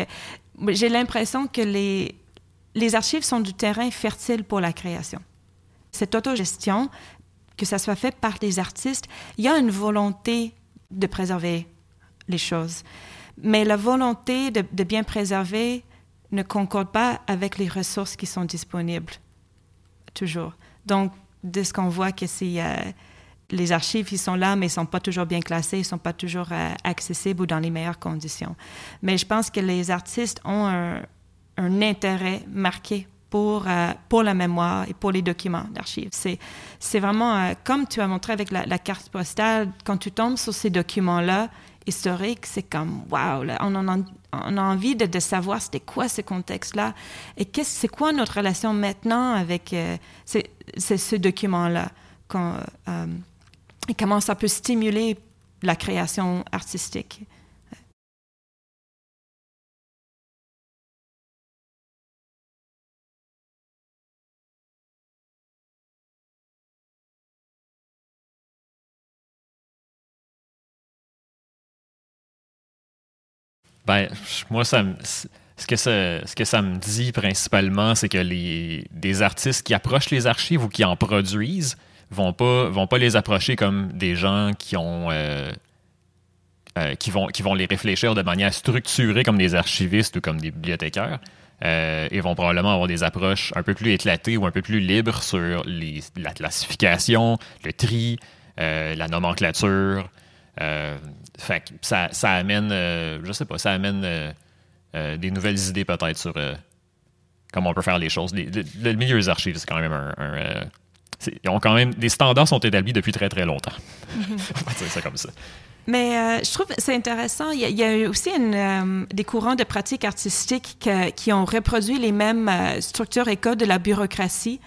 j'ai l'impression que les archives sont du terrain fertile pour la création cette autogestion, que ça soit fait par des artistes, il y a une volonté de préserver les choses. Mais la volonté de, bien préserver ne concorde pas avec les ressources qui sont disponibles, toujours. Donc, de ce qu'on voit que c'est... Euh, les archives, ils sont là, mais ils ne sont pas toujours bien classés, ils ne sont pas toujours euh, accessibles ou dans les meilleures conditions. Mais je pense que les artistes ont un intérêt marqué pour, euh, pour la mémoire et pour les documents d'archives. C'est, vraiment, euh, comme tu as montré avec la, carte postale, quand tu tombes sur ces documents-là historiques, c'est comme, waouh, on, on, a envie de, savoir c'était quoi ce contexte-là et qu'est-ce, c'est quoi notre relation maintenant avec euh, ce document-là et comment ça peut stimuler la création artistique. Ben, moi, ça ce que, ça, ce que ça me dit principalement, c'est que les, des artistes qui approchent les archives ou qui en produisent vont pas, vont pas les approcher comme des gens qui ont. Euh, euh, qui, vont, qui vont les réfléchir de manière structurée comme des archivistes ou comme des bibliothécaires. Euh, et vont probablement avoir des approches un peu plus éclatées ou un peu plus libres sur les, la classification, le tri, la nomenclature, euh, fait ça, ça amène, euh, je sais pas, ça amène euh, des nouvelles idées peut-être sur comment on peut faire les choses. le, milieu des archives, c'est quand même un, ils ont quand même des standards sont établis depuis très très longtemps. <laughs> on va dire ça comme ça. Mais je trouve c'est intéressant. Il y, a, aussi une, des courants de pratiques artistiques qui ont reproduit les mêmes structures et codes de la bureaucratie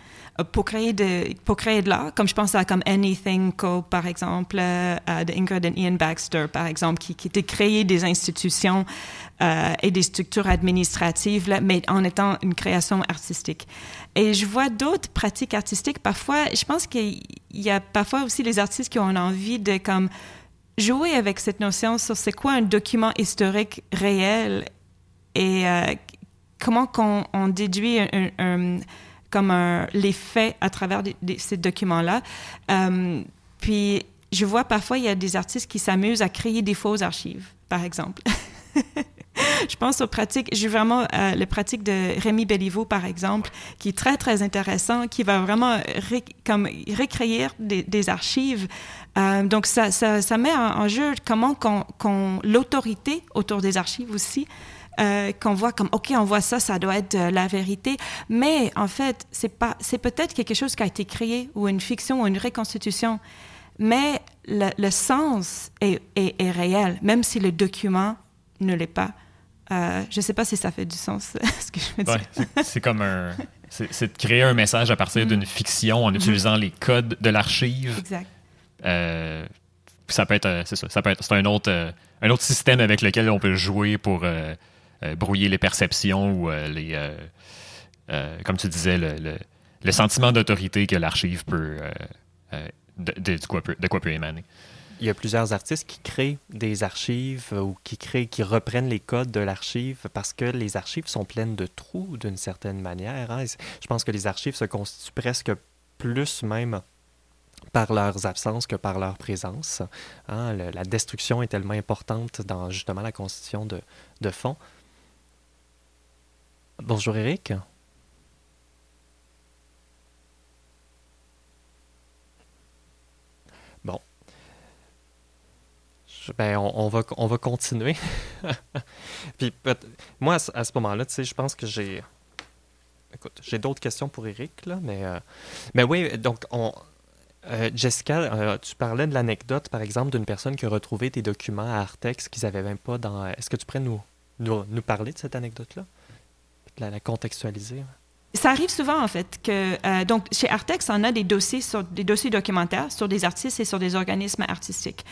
pour créer de, pour créer de l'art, comme je pense à comme Anything Co, par exemple, euh, de Ingrid et Ian Baxter, par exemple, qui, qui était créer des institutions euh, et des structures administratives, mais en étant une création artistique. Et je vois d'autres pratiques artistiques. Parfois, je pense qu'il y a parfois aussi les artistes qui ont envie de comme jouer avec cette notion sur c'est quoi un document historique réel et euh, comment qu'on on déduit un comme un, les faits à travers ces documents-là. Euh, puis, je vois parfois, il y a des artistes qui s'amusent à créer des fausses archives, par exemple. <laughs> je pense aux pratiques, j'ai vraiment euh, les pratiques de Rémi Belliveau, par exemple, qui est très, très intéressant, qui va vraiment comme recréer des, archives. Euh, donc, ça, ça, ça, met en, jeu comment qu'on, l'autorité autour des archives aussi, euh, qu'on voit comme, OK, on voit ça, ça doit être la vérité. Mais en fait, c'est, pas, c'est peut-être quelque chose qui a été créé ou une fiction ou une reconstitution. Mais le, le sens est, est, est réel, même si le document ne l'est pas. Euh, je ne sais pas si ça fait du sens, <laughs> ce que je veux dire. c'est comme un... C'est de créer un message à partir mm. d'une fiction en mm-hmm. utilisant les codes de l'archive. Exact. Euh, ça peut être, euh, c'est ça, ça peut être, c'est un autre, un autre système avec lequel on peut jouer pour brouiller les perceptions ou les, comme tu disais, le, le, sentiment d'autorité que l'archive peut, de, quoi peut, de peut émaner il y a plusieurs artistes qui créent des archives euh, ou qui créent, qui reprennent les codes de l'archive parce que les archives sont pleines de trous d'une certaine manière. Hein. Je pense que les archives se constituent presque plus même par leurs absences que par leur présence. Hein. la destruction est tellement importante dans justement la constitution de, de fond. Bonjour Eric. ben, on, va, on va continuer. <laughs> Puis, moi, à ce moment-là, tu sais, je pense que j'ai. Écoute, j'ai d'autres questions pour Eric, là, mais. Euh, mais oui, donc, on. Euh, Jessica, euh, tu parlais de l'anecdote, par exemple, d'une personne qui a retrouvé des documents à Artex qu'ils n'avaient même pas dans. Est-ce que tu pourrais nous, nous, nous parler de cette anecdote-là? La, contextualiser? Ça arrive souvent, en fait, que euh, donc chez Artex, on a des dossiers sur des dossiers documentaires sur des artistes et sur des organismes artistiques.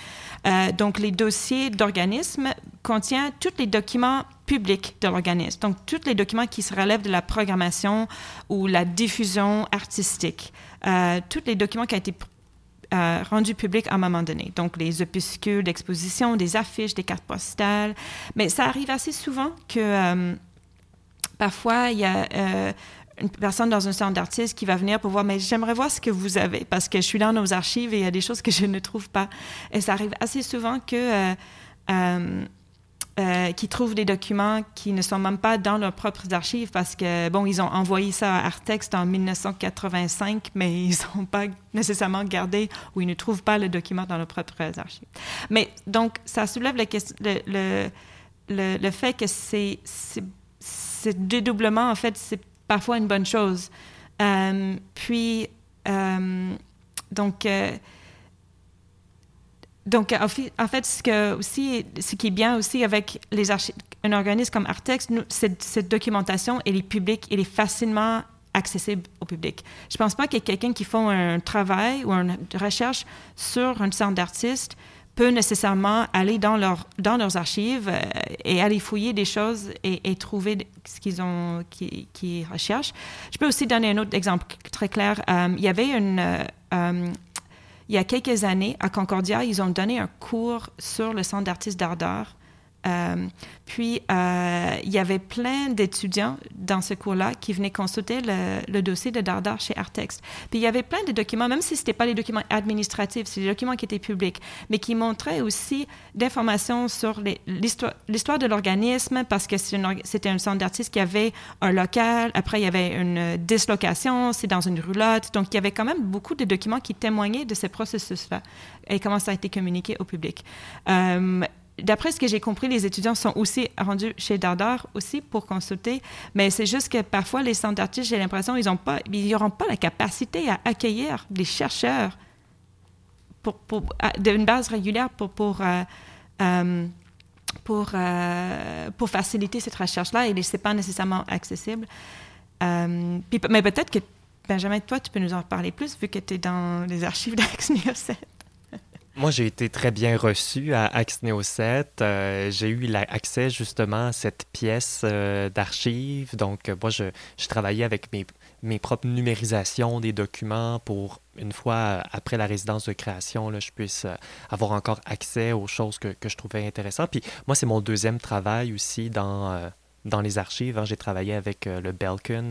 Euh, donc, les dossiers d'organismes contiennent tous les documents publics de l'organisme. Donc, tous les documents qui se relèvent de la programmation ou la diffusion artistique. Euh, tous les documents qui ont été rendus publics à un moment donné. Donc, les opuscules d'exposition, des affiches, des cartes postales. Mais ça arrive assez souvent que parfois, il y a une personne dans un centre d'artistes qui va venir pour voir, mais j'aimerais voir ce que vous avez parce que je suis dans nos archives et il y a des choses que je ne trouve pas. Et ça arrive assez souvent que euh, euh, euh qui trouvent des documents qui ne sont même pas dans leurs propres archives parce que, bon, ils ont envoyé ça à Artex en 1985, mais <laughs> ils n'ont pas nécessairement gardé ou ils ne trouvent pas le document dans leurs propres archives. Mais donc, ça soulève le, le, le, le fait que c'est, ce dédoublement, en fait, c'est parfois une bonne chose. Euh, puis, euh, donc, euh, donc en fait, ce, qui est bien aussi avec les un organisme comme Artex, cette, documentation, elle est publique, elle est facilement accessible au public. Je ne pense pas qu'il y ait quelqu'un qui fait un travail ou une recherche sur un centre d'artistes peut nécessairement aller dans, leur, dans leurs archives euh, et aller fouiller des choses et, trouver ce qu'ils ont, qui, qui, recherchent. Je peux aussi donner un autre exemple très clair. Euh, il y avait une, euh, il y a quelques années à Concordia, ils ont donné un cours sur le centre d'artistes d'Ardeur euh, puis, euh, il y avait plein d'étudiants dans ce cours-là qui venaient consulter le, dossier de Dardar chez Artex. Puis, il y avait plein de documents, même si ce n'était pas des documents administratifs, c'est des documents qui étaient publics, mais qui montraient aussi d'informations sur l'histoire de l'organisme, parce que c'était un centre d'artistes qui avait un local, après, il y avait une dislocation, c'est dans une roulotte. Donc, il y avait quand même beaucoup de documents qui témoignaient de ce processus-là et comment ça a été communiqué au public. Euh, d'après ce que j'ai compris, les étudiants sont aussi rendus chez Dardar aussi pour consulter, mais c'est juste que parfois les centres d'artistes, j'ai l'impression ils n'auront pas, la capacité à accueillir des chercheurs pour, d'une base régulière euh, euh, euh, pour faciliter cette recherche-là et ce n'est pas nécessairement accessible. mais peut-être que, Benjamin, toi, tu peux nous en parler plus vu que tu es dans les archives d'Ax 7. Moi, j'ai été très bien reçu à Axneo 7. Euh, j'ai eu accès justement à cette pièce euh, d'archives. Donc, euh, moi, je, travaillais avec mes, propres numérisations des documents pour, une fois après la résidence de création, là, je puisse avoir encore accès aux choses que je trouvais intéressantes. Puis, moi, c'est mon deuxième travail aussi dans, dans les archives. Hein. J'ai travaillé avec le Belkin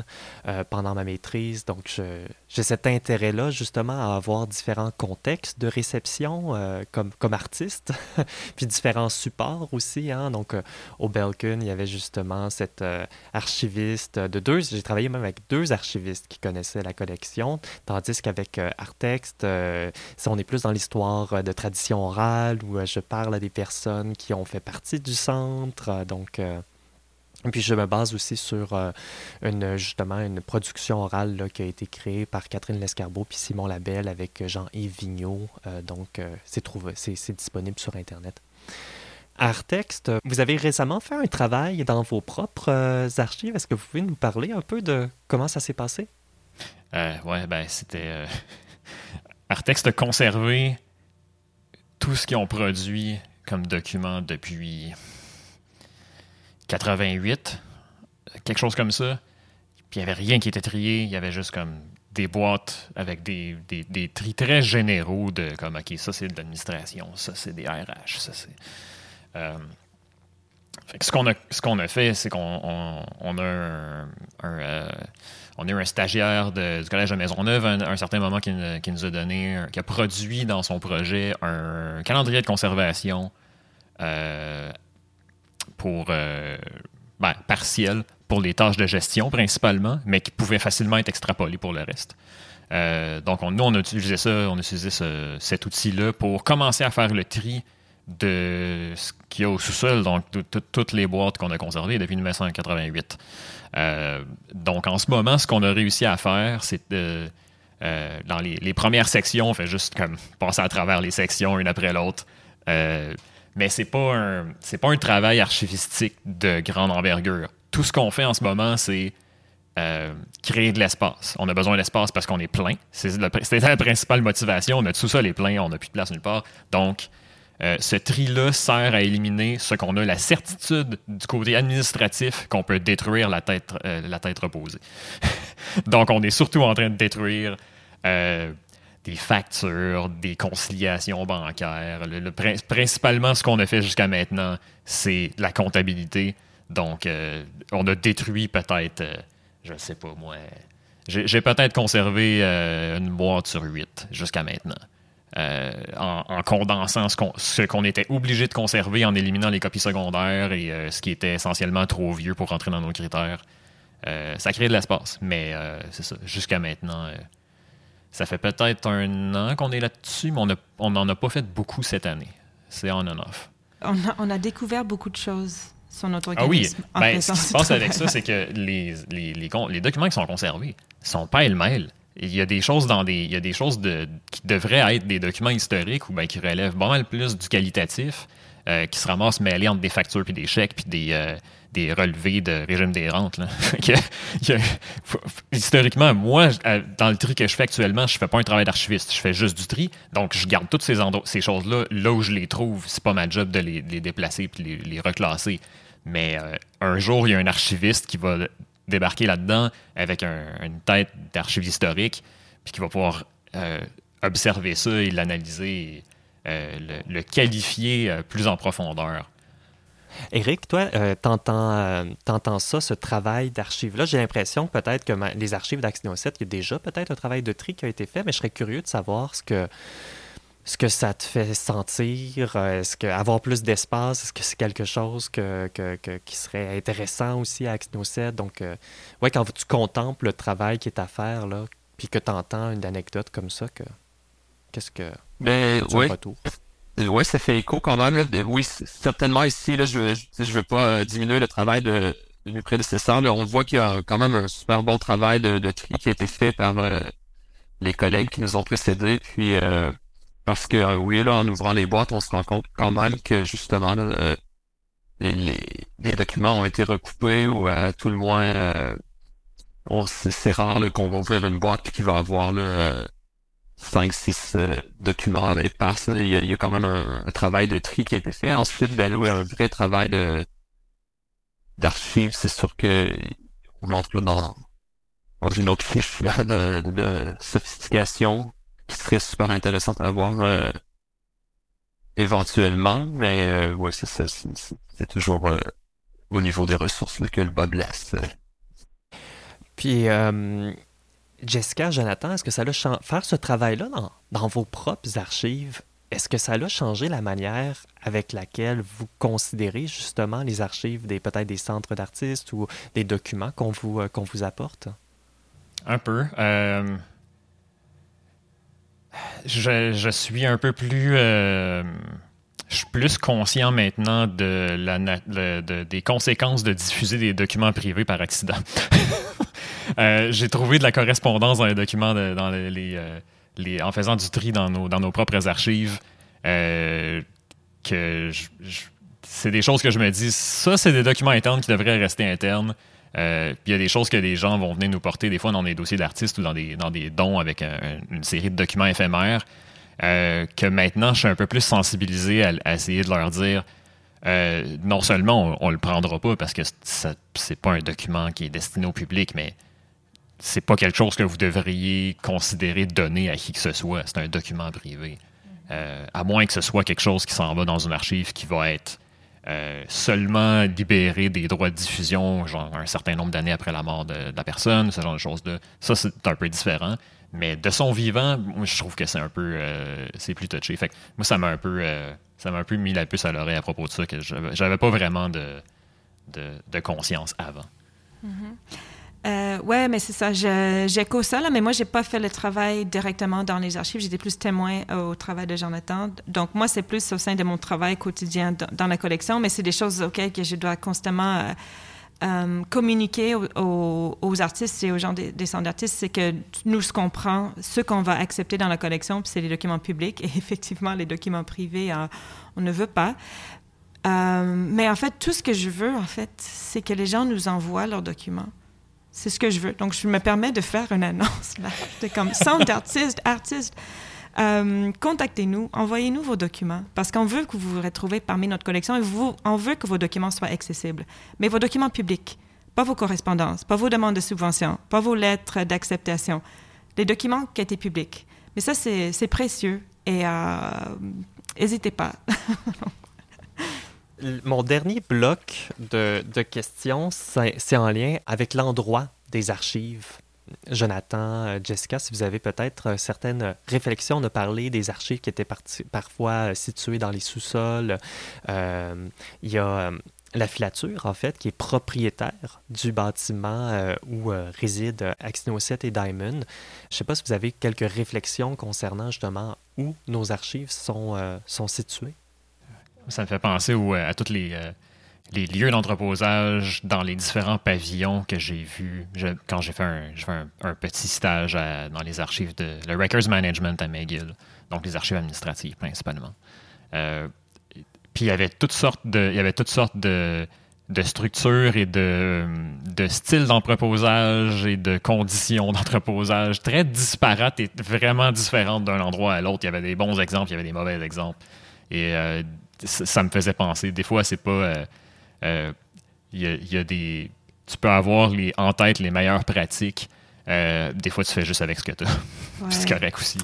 pendant ma maîtrise, donc j'ai cet intérêt-là justement à avoir différents contextes de réception comme, comme artiste, <laughs> puis différents supports aussi. Hein. Donc au Belkin, il y avait justement cet archiviste de deux, j'ai travaillé même avec deux archivistes qui connaissaient la collection, tandis qu'avec Artext, si on est plus dans l'histoire de tradition orale, où je parle à des personnes qui ont fait partie du centre, donc... Puis je me base aussi sur euh, une, justement une production orale qui a été créée par Catherine Lescarbot puis Simon Labelle avec Jean-Yves Vigneault. Euh, donc euh, c'est, c'est, disponible sur Internet. Artext, vous avez récemment fait un travail dans vos propres archives. Est-ce que vous pouvez nous parler un peu de comment ça s'est passé? ouais, ben c'était... <laughs> Artext a conservé tout ce qu'ils ont produit comme document depuis 88, quelque chose comme ça. Puis il n'y avait rien qui était trié, il y avait juste comme des boîtes avec des, des, tri très généraux de comme, OK, ça c'est de l'administration, ça c'est des RH, ça c'est. Euh, ce qu'on a, ce a fait, c'est qu'on on, a euh, on a eu un stagiaire du Collège de Maisonneuve à un, certain moment qui, qui, nous a donné, qui a produit dans son projet un calendrier de conservation euh, euh, ben, partiel pour les tâches de gestion principalement, mais qui pouvaient facilement être extrapolées pour le reste. Euh, donc, nous, on a utilisé ça, on a utilisé cet outil-là pour commencer à faire le tri de ce qu'il y a au sous-sol, donc toutes les boîtes qu'on a conservées depuis 1988. Euh, donc, en ce moment, ce qu'on a réussi à faire, c'est dans les, les, premières sections, on fait juste comme passer à travers les sections une après l'autre mais c'est pas pas un travail archivistique de grande envergure. Tout ce qu'on fait en ce moment, c'est euh, créer de l'espace. On a besoin d'espace parce qu'on est plein. C'est la, la, principale motivation. Notre sous-sol est plein, on n'a plus de place nulle part. Donc, euh, ce tri-là sert à éliminer ce qu'on a la certitude du côté administratif qu'on peut détruire la tête, euh, la tête reposée. <laughs> Donc, on est surtout en train de détruire des factures, des conciliations bancaires. Le, principalement, ce qu'on a fait jusqu'à maintenant, c'est la comptabilité. Donc, euh, on a détruit peut-être, euh, je ne sais pas moi, j'ai peut-être conservé euh, une boîte sur huit jusqu'à maintenant. En, condensant ce qu'on était obligé de conserver, en éliminant les copies secondaires et ce qui était essentiellement trop vieux pour rentrer dans nos critères. ça crée de l'espace, mais c'est ça. Jusqu'à maintenant, ça fait peut-être un an qu'on est là-dessus, mais on n'en a pas fait beaucoup cette année. C'est on and off. On a, découvert beaucoup de choses sur notre organisme. Ah oui, ben, ce qui se passe avec ça, c'est que les, les, les, documents qui sont conservés sont pas mêle Il y a des choses dans des, il y a des choses de, qui devraient être des documents historiques ou ben, qui relèvent pas mal plus du qualitatif, euh, qui se ramassent mêlés entre des factures puis des chèques puis des, euh, des relevés de régime des rentes. <laughs> historiquement, moi, dans le tri que je fais actuellement, je fais pas un travail d'archiviste, je fais juste du tri. Donc, je garde toutes ces, ces choses-là là où je les trouve. C'est pas ma job de les, déplacer puis les, les reclasser. Mais euh, un jour, il y a un archiviste qui va débarquer là-dedans avec une tête d'archiviste historique, puis qui va pouvoir euh, observer ça et l'analyser, euh, le, le, qualifier plus en profondeur. Éric, toi, euh, euh, t'entends, ça, ce travail d'archives-là. J'ai l'impression peut-être que les archives d'Axino 7, il y a déjà peut-être un travail de tri qui a été fait, mais je serais curieux de savoir ce que, ce que ça te fait sentir. Euh, est-ce que avoir plus d'espace, est-ce que c'est quelque chose que, qui serait intéressant aussi à Axino 7? Donc, ouais, quand tu contemples le travail qui est à faire, là, puis que tu entends une anecdote comme ça, que, qu'est-ce que ben, oui. Oui, ça fait écho quand même. Oui, certainement ici, là, je ne je, veux pas euh, diminuer le travail de, de mes prédécesseurs. On voit qu'il y a quand même un super bon travail de, de tri qui a été fait par euh, les collègues qui nous ont précédés. Puis euh, parce que oui, là, en ouvrant les boîtes, on se rend compte quand même que justement les, les, documents ont été recoupés ou à tout le moins c'est rare qu'on va ouvrir une boîte qui va avoir là, 5-6 euh, documents à passe. Il y, a, y a quand même un, travail de tri qui a été fait. Ensuite, ben oui, un vrai travail de d'archives. C'est sûr que on entre dans, dans une autre fiche de, de, sophistication qui serait super intéressante à voir euh, éventuellement. Mais euh, ouais, c'est, c'est, toujours au niveau des ressources que le bas blesse. Puis, euh, Jessica, Jonathan, est-ce que ça a faire ce travail-là dans, vos propres archives, est-ce que ça a changé la manière avec laquelle vous considérez justement les archives des peut-être des centres d'artistes ou des documents qu'on vous, euh, vous apporte? Un peu. Euh, je, je, suis un peu plus je suis plus conscient maintenant de la, des conséquences de diffuser des documents privés par accident. <laughs> Euh, j'ai trouvé de la correspondance dans les documents, euh, en faisant du tri dans nos, propres archives, euh, c'est des choses que je me dis, ça, c'est des documents internes qui devraient rester internes. puis il y a des choses que des gens vont venir nous porter, des fois dans des dossiers d'artistes ou dans des, dons avec une série de documents éphémères. Que maintenant, je suis un peu plus sensibilisé à, essayer de leur dire euh, non seulement on, le prendra pas parce que c'est pas un document qui est destiné au public, mais c'est pas quelque chose que vous devriez considérer donner à qui que ce soit. C'est un document privé. Euh, à moins que ce soit quelque chose qui s'en va dans une archive qui va être seulement libéré des droits de diffusion, genre un certain nombre d'années après la mort de, la personne, ce genre de choses-là. Ça, c'est un peu différent. Mais de son vivant, moi, je trouve que c'est un peu. Euh, c'est plus touché. Fait moi, ça m'a un peu. Ça m'a un peu mis la puce à l'oreille à propos de ça, que j'avais pas vraiment de, conscience avant. Ouais, mais c'est ça. J'écho ça, là, mais moi, j'ai pas fait le travail directement dans les archives. J'étais plus témoin au travail de Jonathan. Donc, moi, c'est plus au sein de mon travail quotidien dans, la collection, mais c'est des choses auxquelles que je dois constamment euh, communiquer aux, artistes et aux gens des, centres d'artistes, c'est que nous, ce qu'on prend, ce qu'on va accepter dans la collection, c'est les documents publics. Et <laughs> effectivement, les documents privés, euh, on ne veut pas. Euh, mais en fait, tout ce que je veux, en fait, c'est que les gens nous envoient leurs documents. C'est ce que je veux. Donc, je me permets de faire une annonce <laughs> là, de comme centre d'artistes, artistes. Euh, contactez-nous, envoyez-nous vos documents, parce qu'on veut que vous vous retrouviez parmi notre collection et on veut que vos documents soient accessibles. Mais vos documents publics, pas vos correspondances, pas vos demandes de subvention, pas vos lettres d'acceptation, les documents qui étaient publics. Mais ça, c'est précieux et n'hésitez euh, pas. <laughs> Mon dernier bloc de, de questions, c'est en lien avec l'endroit des archives Jonathan, euh, Jessica, si vous avez peut-être euh, certaines réflexions, on a parlé des archives qui étaient parfois euh, situées dans les sous-sols. il y a la filature, en fait, qui est propriétaire du bâtiment où résident Axino 7 et Diamond. Je ne sais pas si vous avez quelques réflexions concernant justement où nos archives sont situées. Ça me fait penser à toutes les les lieux d'entreposage dans les différents pavillons que j'ai vus quand j'ai fait, un, petit stage dans les archives de le Records Management à McGill, donc les archives administratives principalement. Euh, puis il y avait toutes sortes de, structures et de, styles d'entreposage et de conditions d'entreposage très disparates et vraiment différentes d'un endroit à l'autre. Il y avait des bons exemples, il y avait des mauvais exemples. Et euh, ça, me faisait penser. Des fois, c'est pas. Euh, euh, y, a, des. Tu peux avoir les, en tête les meilleures pratiques. Euh, des fois, tu fais juste avec ce que tu as. <laughs> c'est correct aussi.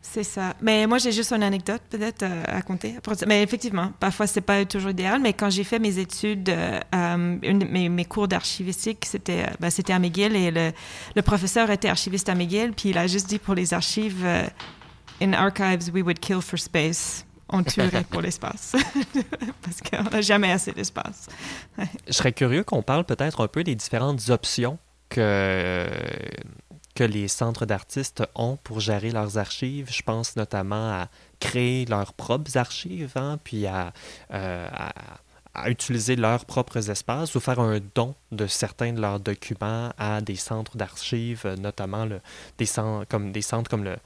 C'est ça. Mais moi, j'ai juste une anecdote peut-être euh, à compter. Mais effectivement, parfois, c'est pas toujours idéal. Mais quand j'ai fait mes études, mes, mes, cours d'archivistique, c'était ben, c'était à McGill et le, le, professeur était archiviste à McGill. Puis il a juste dit pour les archives, In archives, we would kill for space on tuerait pour l'espace. <laughs> Parce qu'on n'a jamais assez d'espace. Je serais curieux qu'on parle peut-être un peu des différentes options que, que les centres d'artistes ont pour gérer leurs archives. Je pense notamment à créer leurs propres archives, hein, puis à, euh, à, utiliser leurs propres espaces ou faire un don de certains de leurs documents à des centres d'archives, notamment le, des, centres, comme, des centres comme le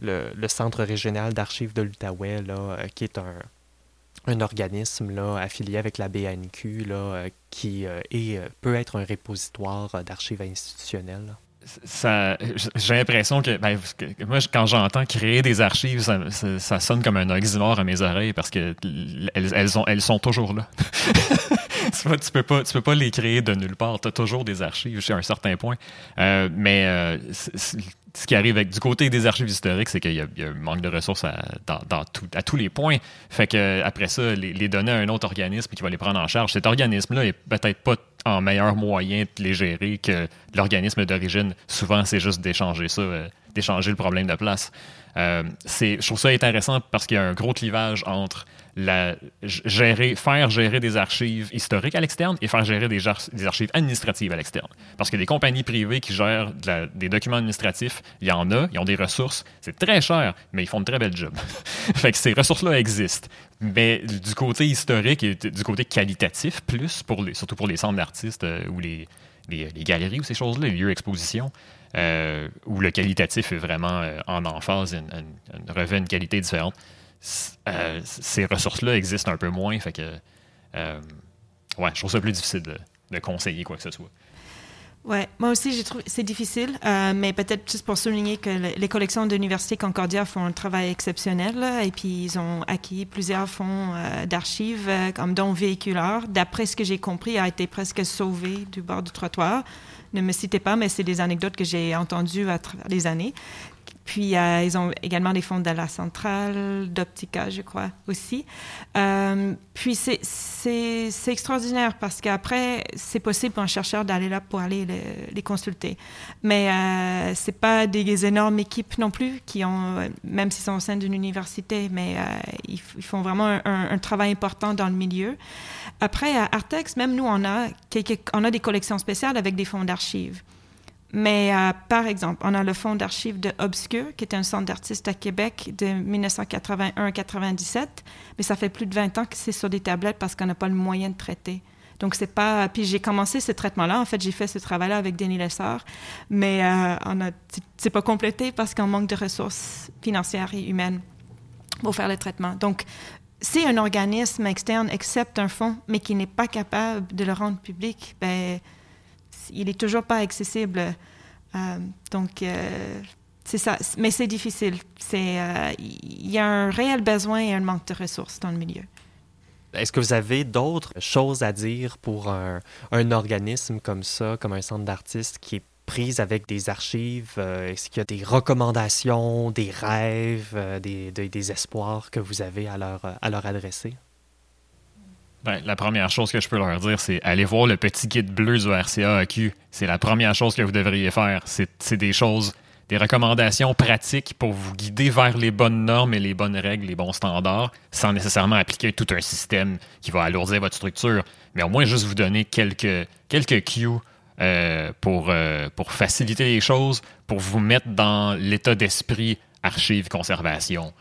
le, Centre régional d'archives de l'Outaouais, euh, qui est un, un organisme là, affilié avec la BNQ là, euh, qui euh, est, peut être un répositoire d'archives institutionnelles. J'ai l'impression que, ben, moi, quand j'entends créer des archives, ça, sonne comme un oxymore à mes oreilles parce que elles, elles, sont toujours là. <laughs> tu peux pas, tu peux pas les créer de nulle part. Tu as toujours des archives jusqu'à un certain point. Mais ce qui arrive avec, du côté des archives historiques, c'est qu'il y, a un manque de ressources à, tous les points. Fait que après ça, les, donner à un autre organisme qui va les prendre en charge, cet organisme-là est peut-être pas en meilleur moyen de les gérer que l'organisme d'origine. Souvent, c'est juste d'échanger ça, euh, d'échanger le problème de place. Euh, je trouve ça intéressant parce qu'il y a un gros clivage entre la, gérer, faire gérer des archives historiques à l'externe et faire gérer des, archives administratives à l'externe. Parce que des compagnies privées qui gèrent des documents administratifs, il y en a, ils ont des ressources, c'est très cher, mais ils font de très bel job. <laughs> fait que ces ressources-là existent. Mais du côté historique et du côté qualitatif, plus, pour surtout pour les centres d'artistes euh, ou les, les, galeries ou ces choses-là, les lieux d'exposition, euh, où le qualitatif est vraiment euh, en emphase, revêt une qualité différente. Euh, ces ressources-là existent un peu moins. Fait que, ouais, je trouve ça plus difficile de, conseiller quoi que ce soit. Ouais, moi aussi, j'ai trouvé c'est difficile, mais peut-être juste pour souligner que les collections de l'Université Concordia font un travail exceptionnel, et puis ils ont acquis plusieurs fonds d'archives, comme dont véhiculaire. D'après ce que j'ai compris, a été presque sauvé du bord du trottoir ne me citez pas, mais c'est des anecdotes que j'ai entendues à travers les années. Puis, euh, ils ont également des fonds de la centrale, d'Optica, je crois, aussi. Euh, puis, c'est extraordinaire parce qu'après, c'est possible pour un chercheur d'aller là pour aller les, consulter. Mais euh, ce pas des énormes équipes non plus qui ont, même s'ils sont au sein d'une université, mais euh, ils, font vraiment un, travail important dans le milieu. Après, à Artex, même nous, on a, on a des collections spéciales avec des fonds d'archives. Mais euh, par exemple, on a le fonds d'archives de Obscure, qui est un centre d'artistes à Québec de 1981-97, mais ça fait plus de 20 ans que c'est sur des tablettes parce qu'on n'a pas le moyen de traiter. Donc, c'est pas. Puis j'ai commencé ce traitement-là. En fait, j'ai fait ce travail-là avec Denis Lessard, mais euh, on a... c'est pas complété parce qu'on manque de ressources financières et humaines pour faire le traitement. Donc, si un organisme externe accepte un fonds, mais qui n'est pas capable de le rendre public, ben il est toujours pas accessible. Euh, donc, euh, c'est ça. Mais c'est difficile. C'est, euh, il y a un réel besoin et un manque de ressources dans le milieu. Est-ce que vous avez d'autres choses à dire pour un, organisme comme ça, comme un centre d'artistes qui est prise avec des archives? Est-ce qu'il y a des recommandations, des rêves, des, espoirs que vous avez à leur adresser? Ben, la première chose que je peux leur dire, c'est aller voir le petit guide bleu du RCAQ. C'est la première chose que vous devriez faire. C'est des choses, des recommandations pratiques pour vous guider vers les bonnes normes et les bonnes règles, les bons standards, sans nécessairement appliquer tout un système qui va alourdir votre structure, mais au moins juste vous donner quelques, quelques cues euh, pour, euh, pour faciliter les choses, pour vous mettre dans l'état d'esprit archive-conservation.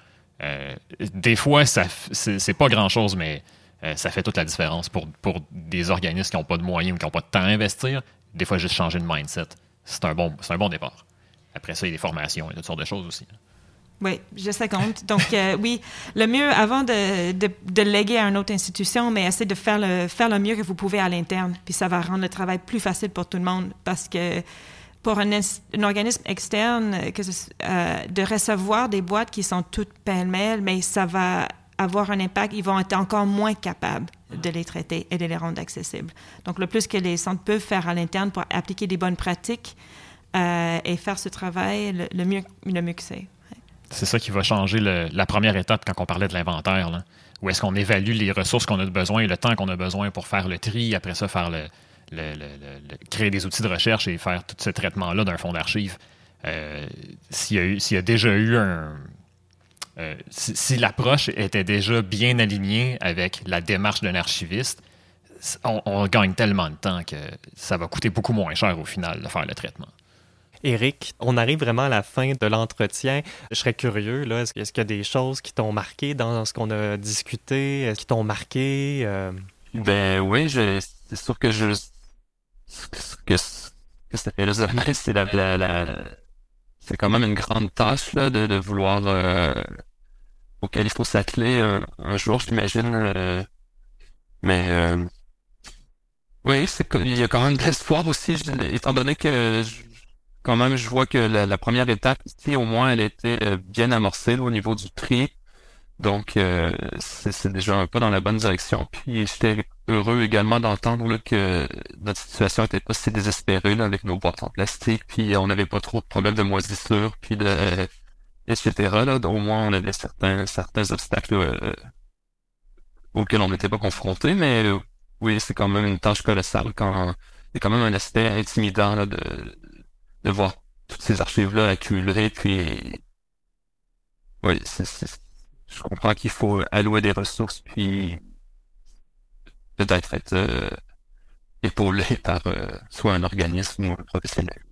Euh, des fois, c'est pas grand-chose, mais euh, ça fait toute la différence pour, pour des organismes qui n'ont pas de moyens ou qui n'ont pas de temps à investir. Des fois, juste changer de mindset, c'est un, bon, un bon départ. Après ça, il y a des formations et toutes sortes de choses aussi. Oui, je compte. Donc, euh, oui, le mieux, avant de, de, de, léguer à une autre institution, mais essayez de faire le, faire le mieux que vous pouvez à l'interne. Puis ça va rendre le travail plus facile pour tout le monde parce que pour un, un organisme externe, euh, de recevoir des boîtes qui sont toutes pêle-mêle, mais ça va avoir un impact, ils vont être encore moins capables de les traiter et de les rendre accessibles. Donc, le plus que les centres peuvent faire à l'interne pour appliquer des bonnes pratiques euh, et faire ce travail, le, mieux, le mieux que c'est. C'est ça qui va changer la première étape quand on parlait de l'inventaire. Où est-ce qu'on évalue les ressources qu'on a besoin et le temps qu'on a besoin pour faire le tri, après ça, faire le, créer des outils de recherche et faire tout ce traitement-là d'un fonds d'archives. Euh, s'il y, y, a déjà eu un, euh, si, l'approche était déjà bien alignée avec la démarche d'un archiviste, on, gagne tellement de temps que ça va coûter beaucoup moins cher au final de faire le traitement. Éric, on arrive vraiment à la fin de l'entretien. Je serais curieux, là, est-ce, qu'il y a des choses qui t'ont marqué dans ce qu'on a discuté, qui t'ont marqué? Euh? Ben oui, c'est sûr que je que, que ça fait c'est la, c'est quand même une grande tâche là, de, vouloir euh, auquel il faut s'atteler un, un, jour, j'imagine. Euh, mais euh, oui, c'est il y a quand même de l'espoir aussi, étant donné que quand même je vois que la, première étape ici, au moins, elle était euh, bien amorcée au niveau du tri. Donc c'est déjà un pas dans la bonne direction. Puis j'étais heureux également d'entendre que notre situation était pas si désespérée là, avec nos boîtes en plastique, puis on n'avait pas trop de problèmes de moisissure, puis de etc. Là, au moins on avait certains certains obstacles euh, auxquels on n'était pas confronté, mais euh, oui, c'est quand même une tâche colossale quand c'est quand même un aspect intimidant là, de, de voir toutes ces archives-là accumulées, puis oui, je comprends qu'il faut allouer des ressources, puis peut-être être, euh, épaulé <laughs> par euh, soit un organisme ou un professionnel.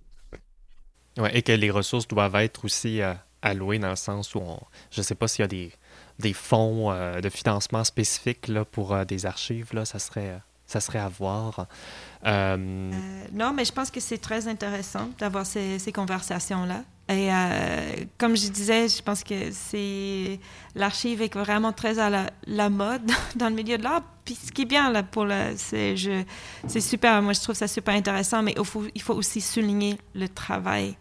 Ouais, et que les ressources doivent être aussi euh, allouées dans le sens où on, je ne sais pas s'il y a des, des fonds de financement spécifiques là, pour des archives, là, ça serait ça serait à voir. non, mais je pense que c'est très intéressant d'avoir ces, ces conversations-là. Et euh, comme je disais, je pense que c'est l'archive est vraiment très à la, mode <laughs> dans le milieu de l'art. Puis ce qui est bien là pour le, c'est c'est super. Moi, je trouve ça super intéressant, mais il faut, il faut aussi souligner le travail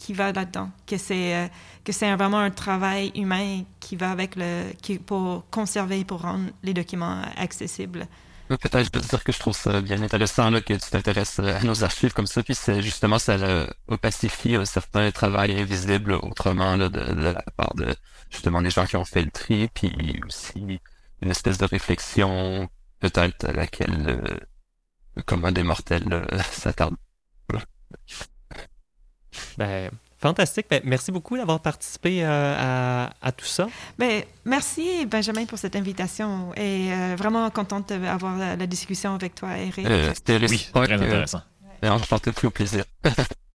qui va là-dedans, que c'est euh, que c'est vraiment un travail humain qui va avec le qui pour conserver pour rendre les documents accessibles. Peut-être je peux dire que je trouve ça bien intéressant là, que tu t'intéresses à nos archives comme ça, puis c'est justement ça opacifie un certain travail invisible autrement là, de, la part de justement des gens qui ont fait le tri, puis aussi une espèce de réflexion peut-être à laquelle euh, comme un des mortels <laughs> s'attarde. Ben, Fantastique. Ben, merci beaucoup d'avoir participé euh, à, tout ça. Ben, merci, Benjamin, pour cette invitation. Et euh, vraiment contente d'avoir la, la, discussion avec toi, Eric. Euh, C'était oui, très intéressant. Et on se plus au plaisir. <laughs>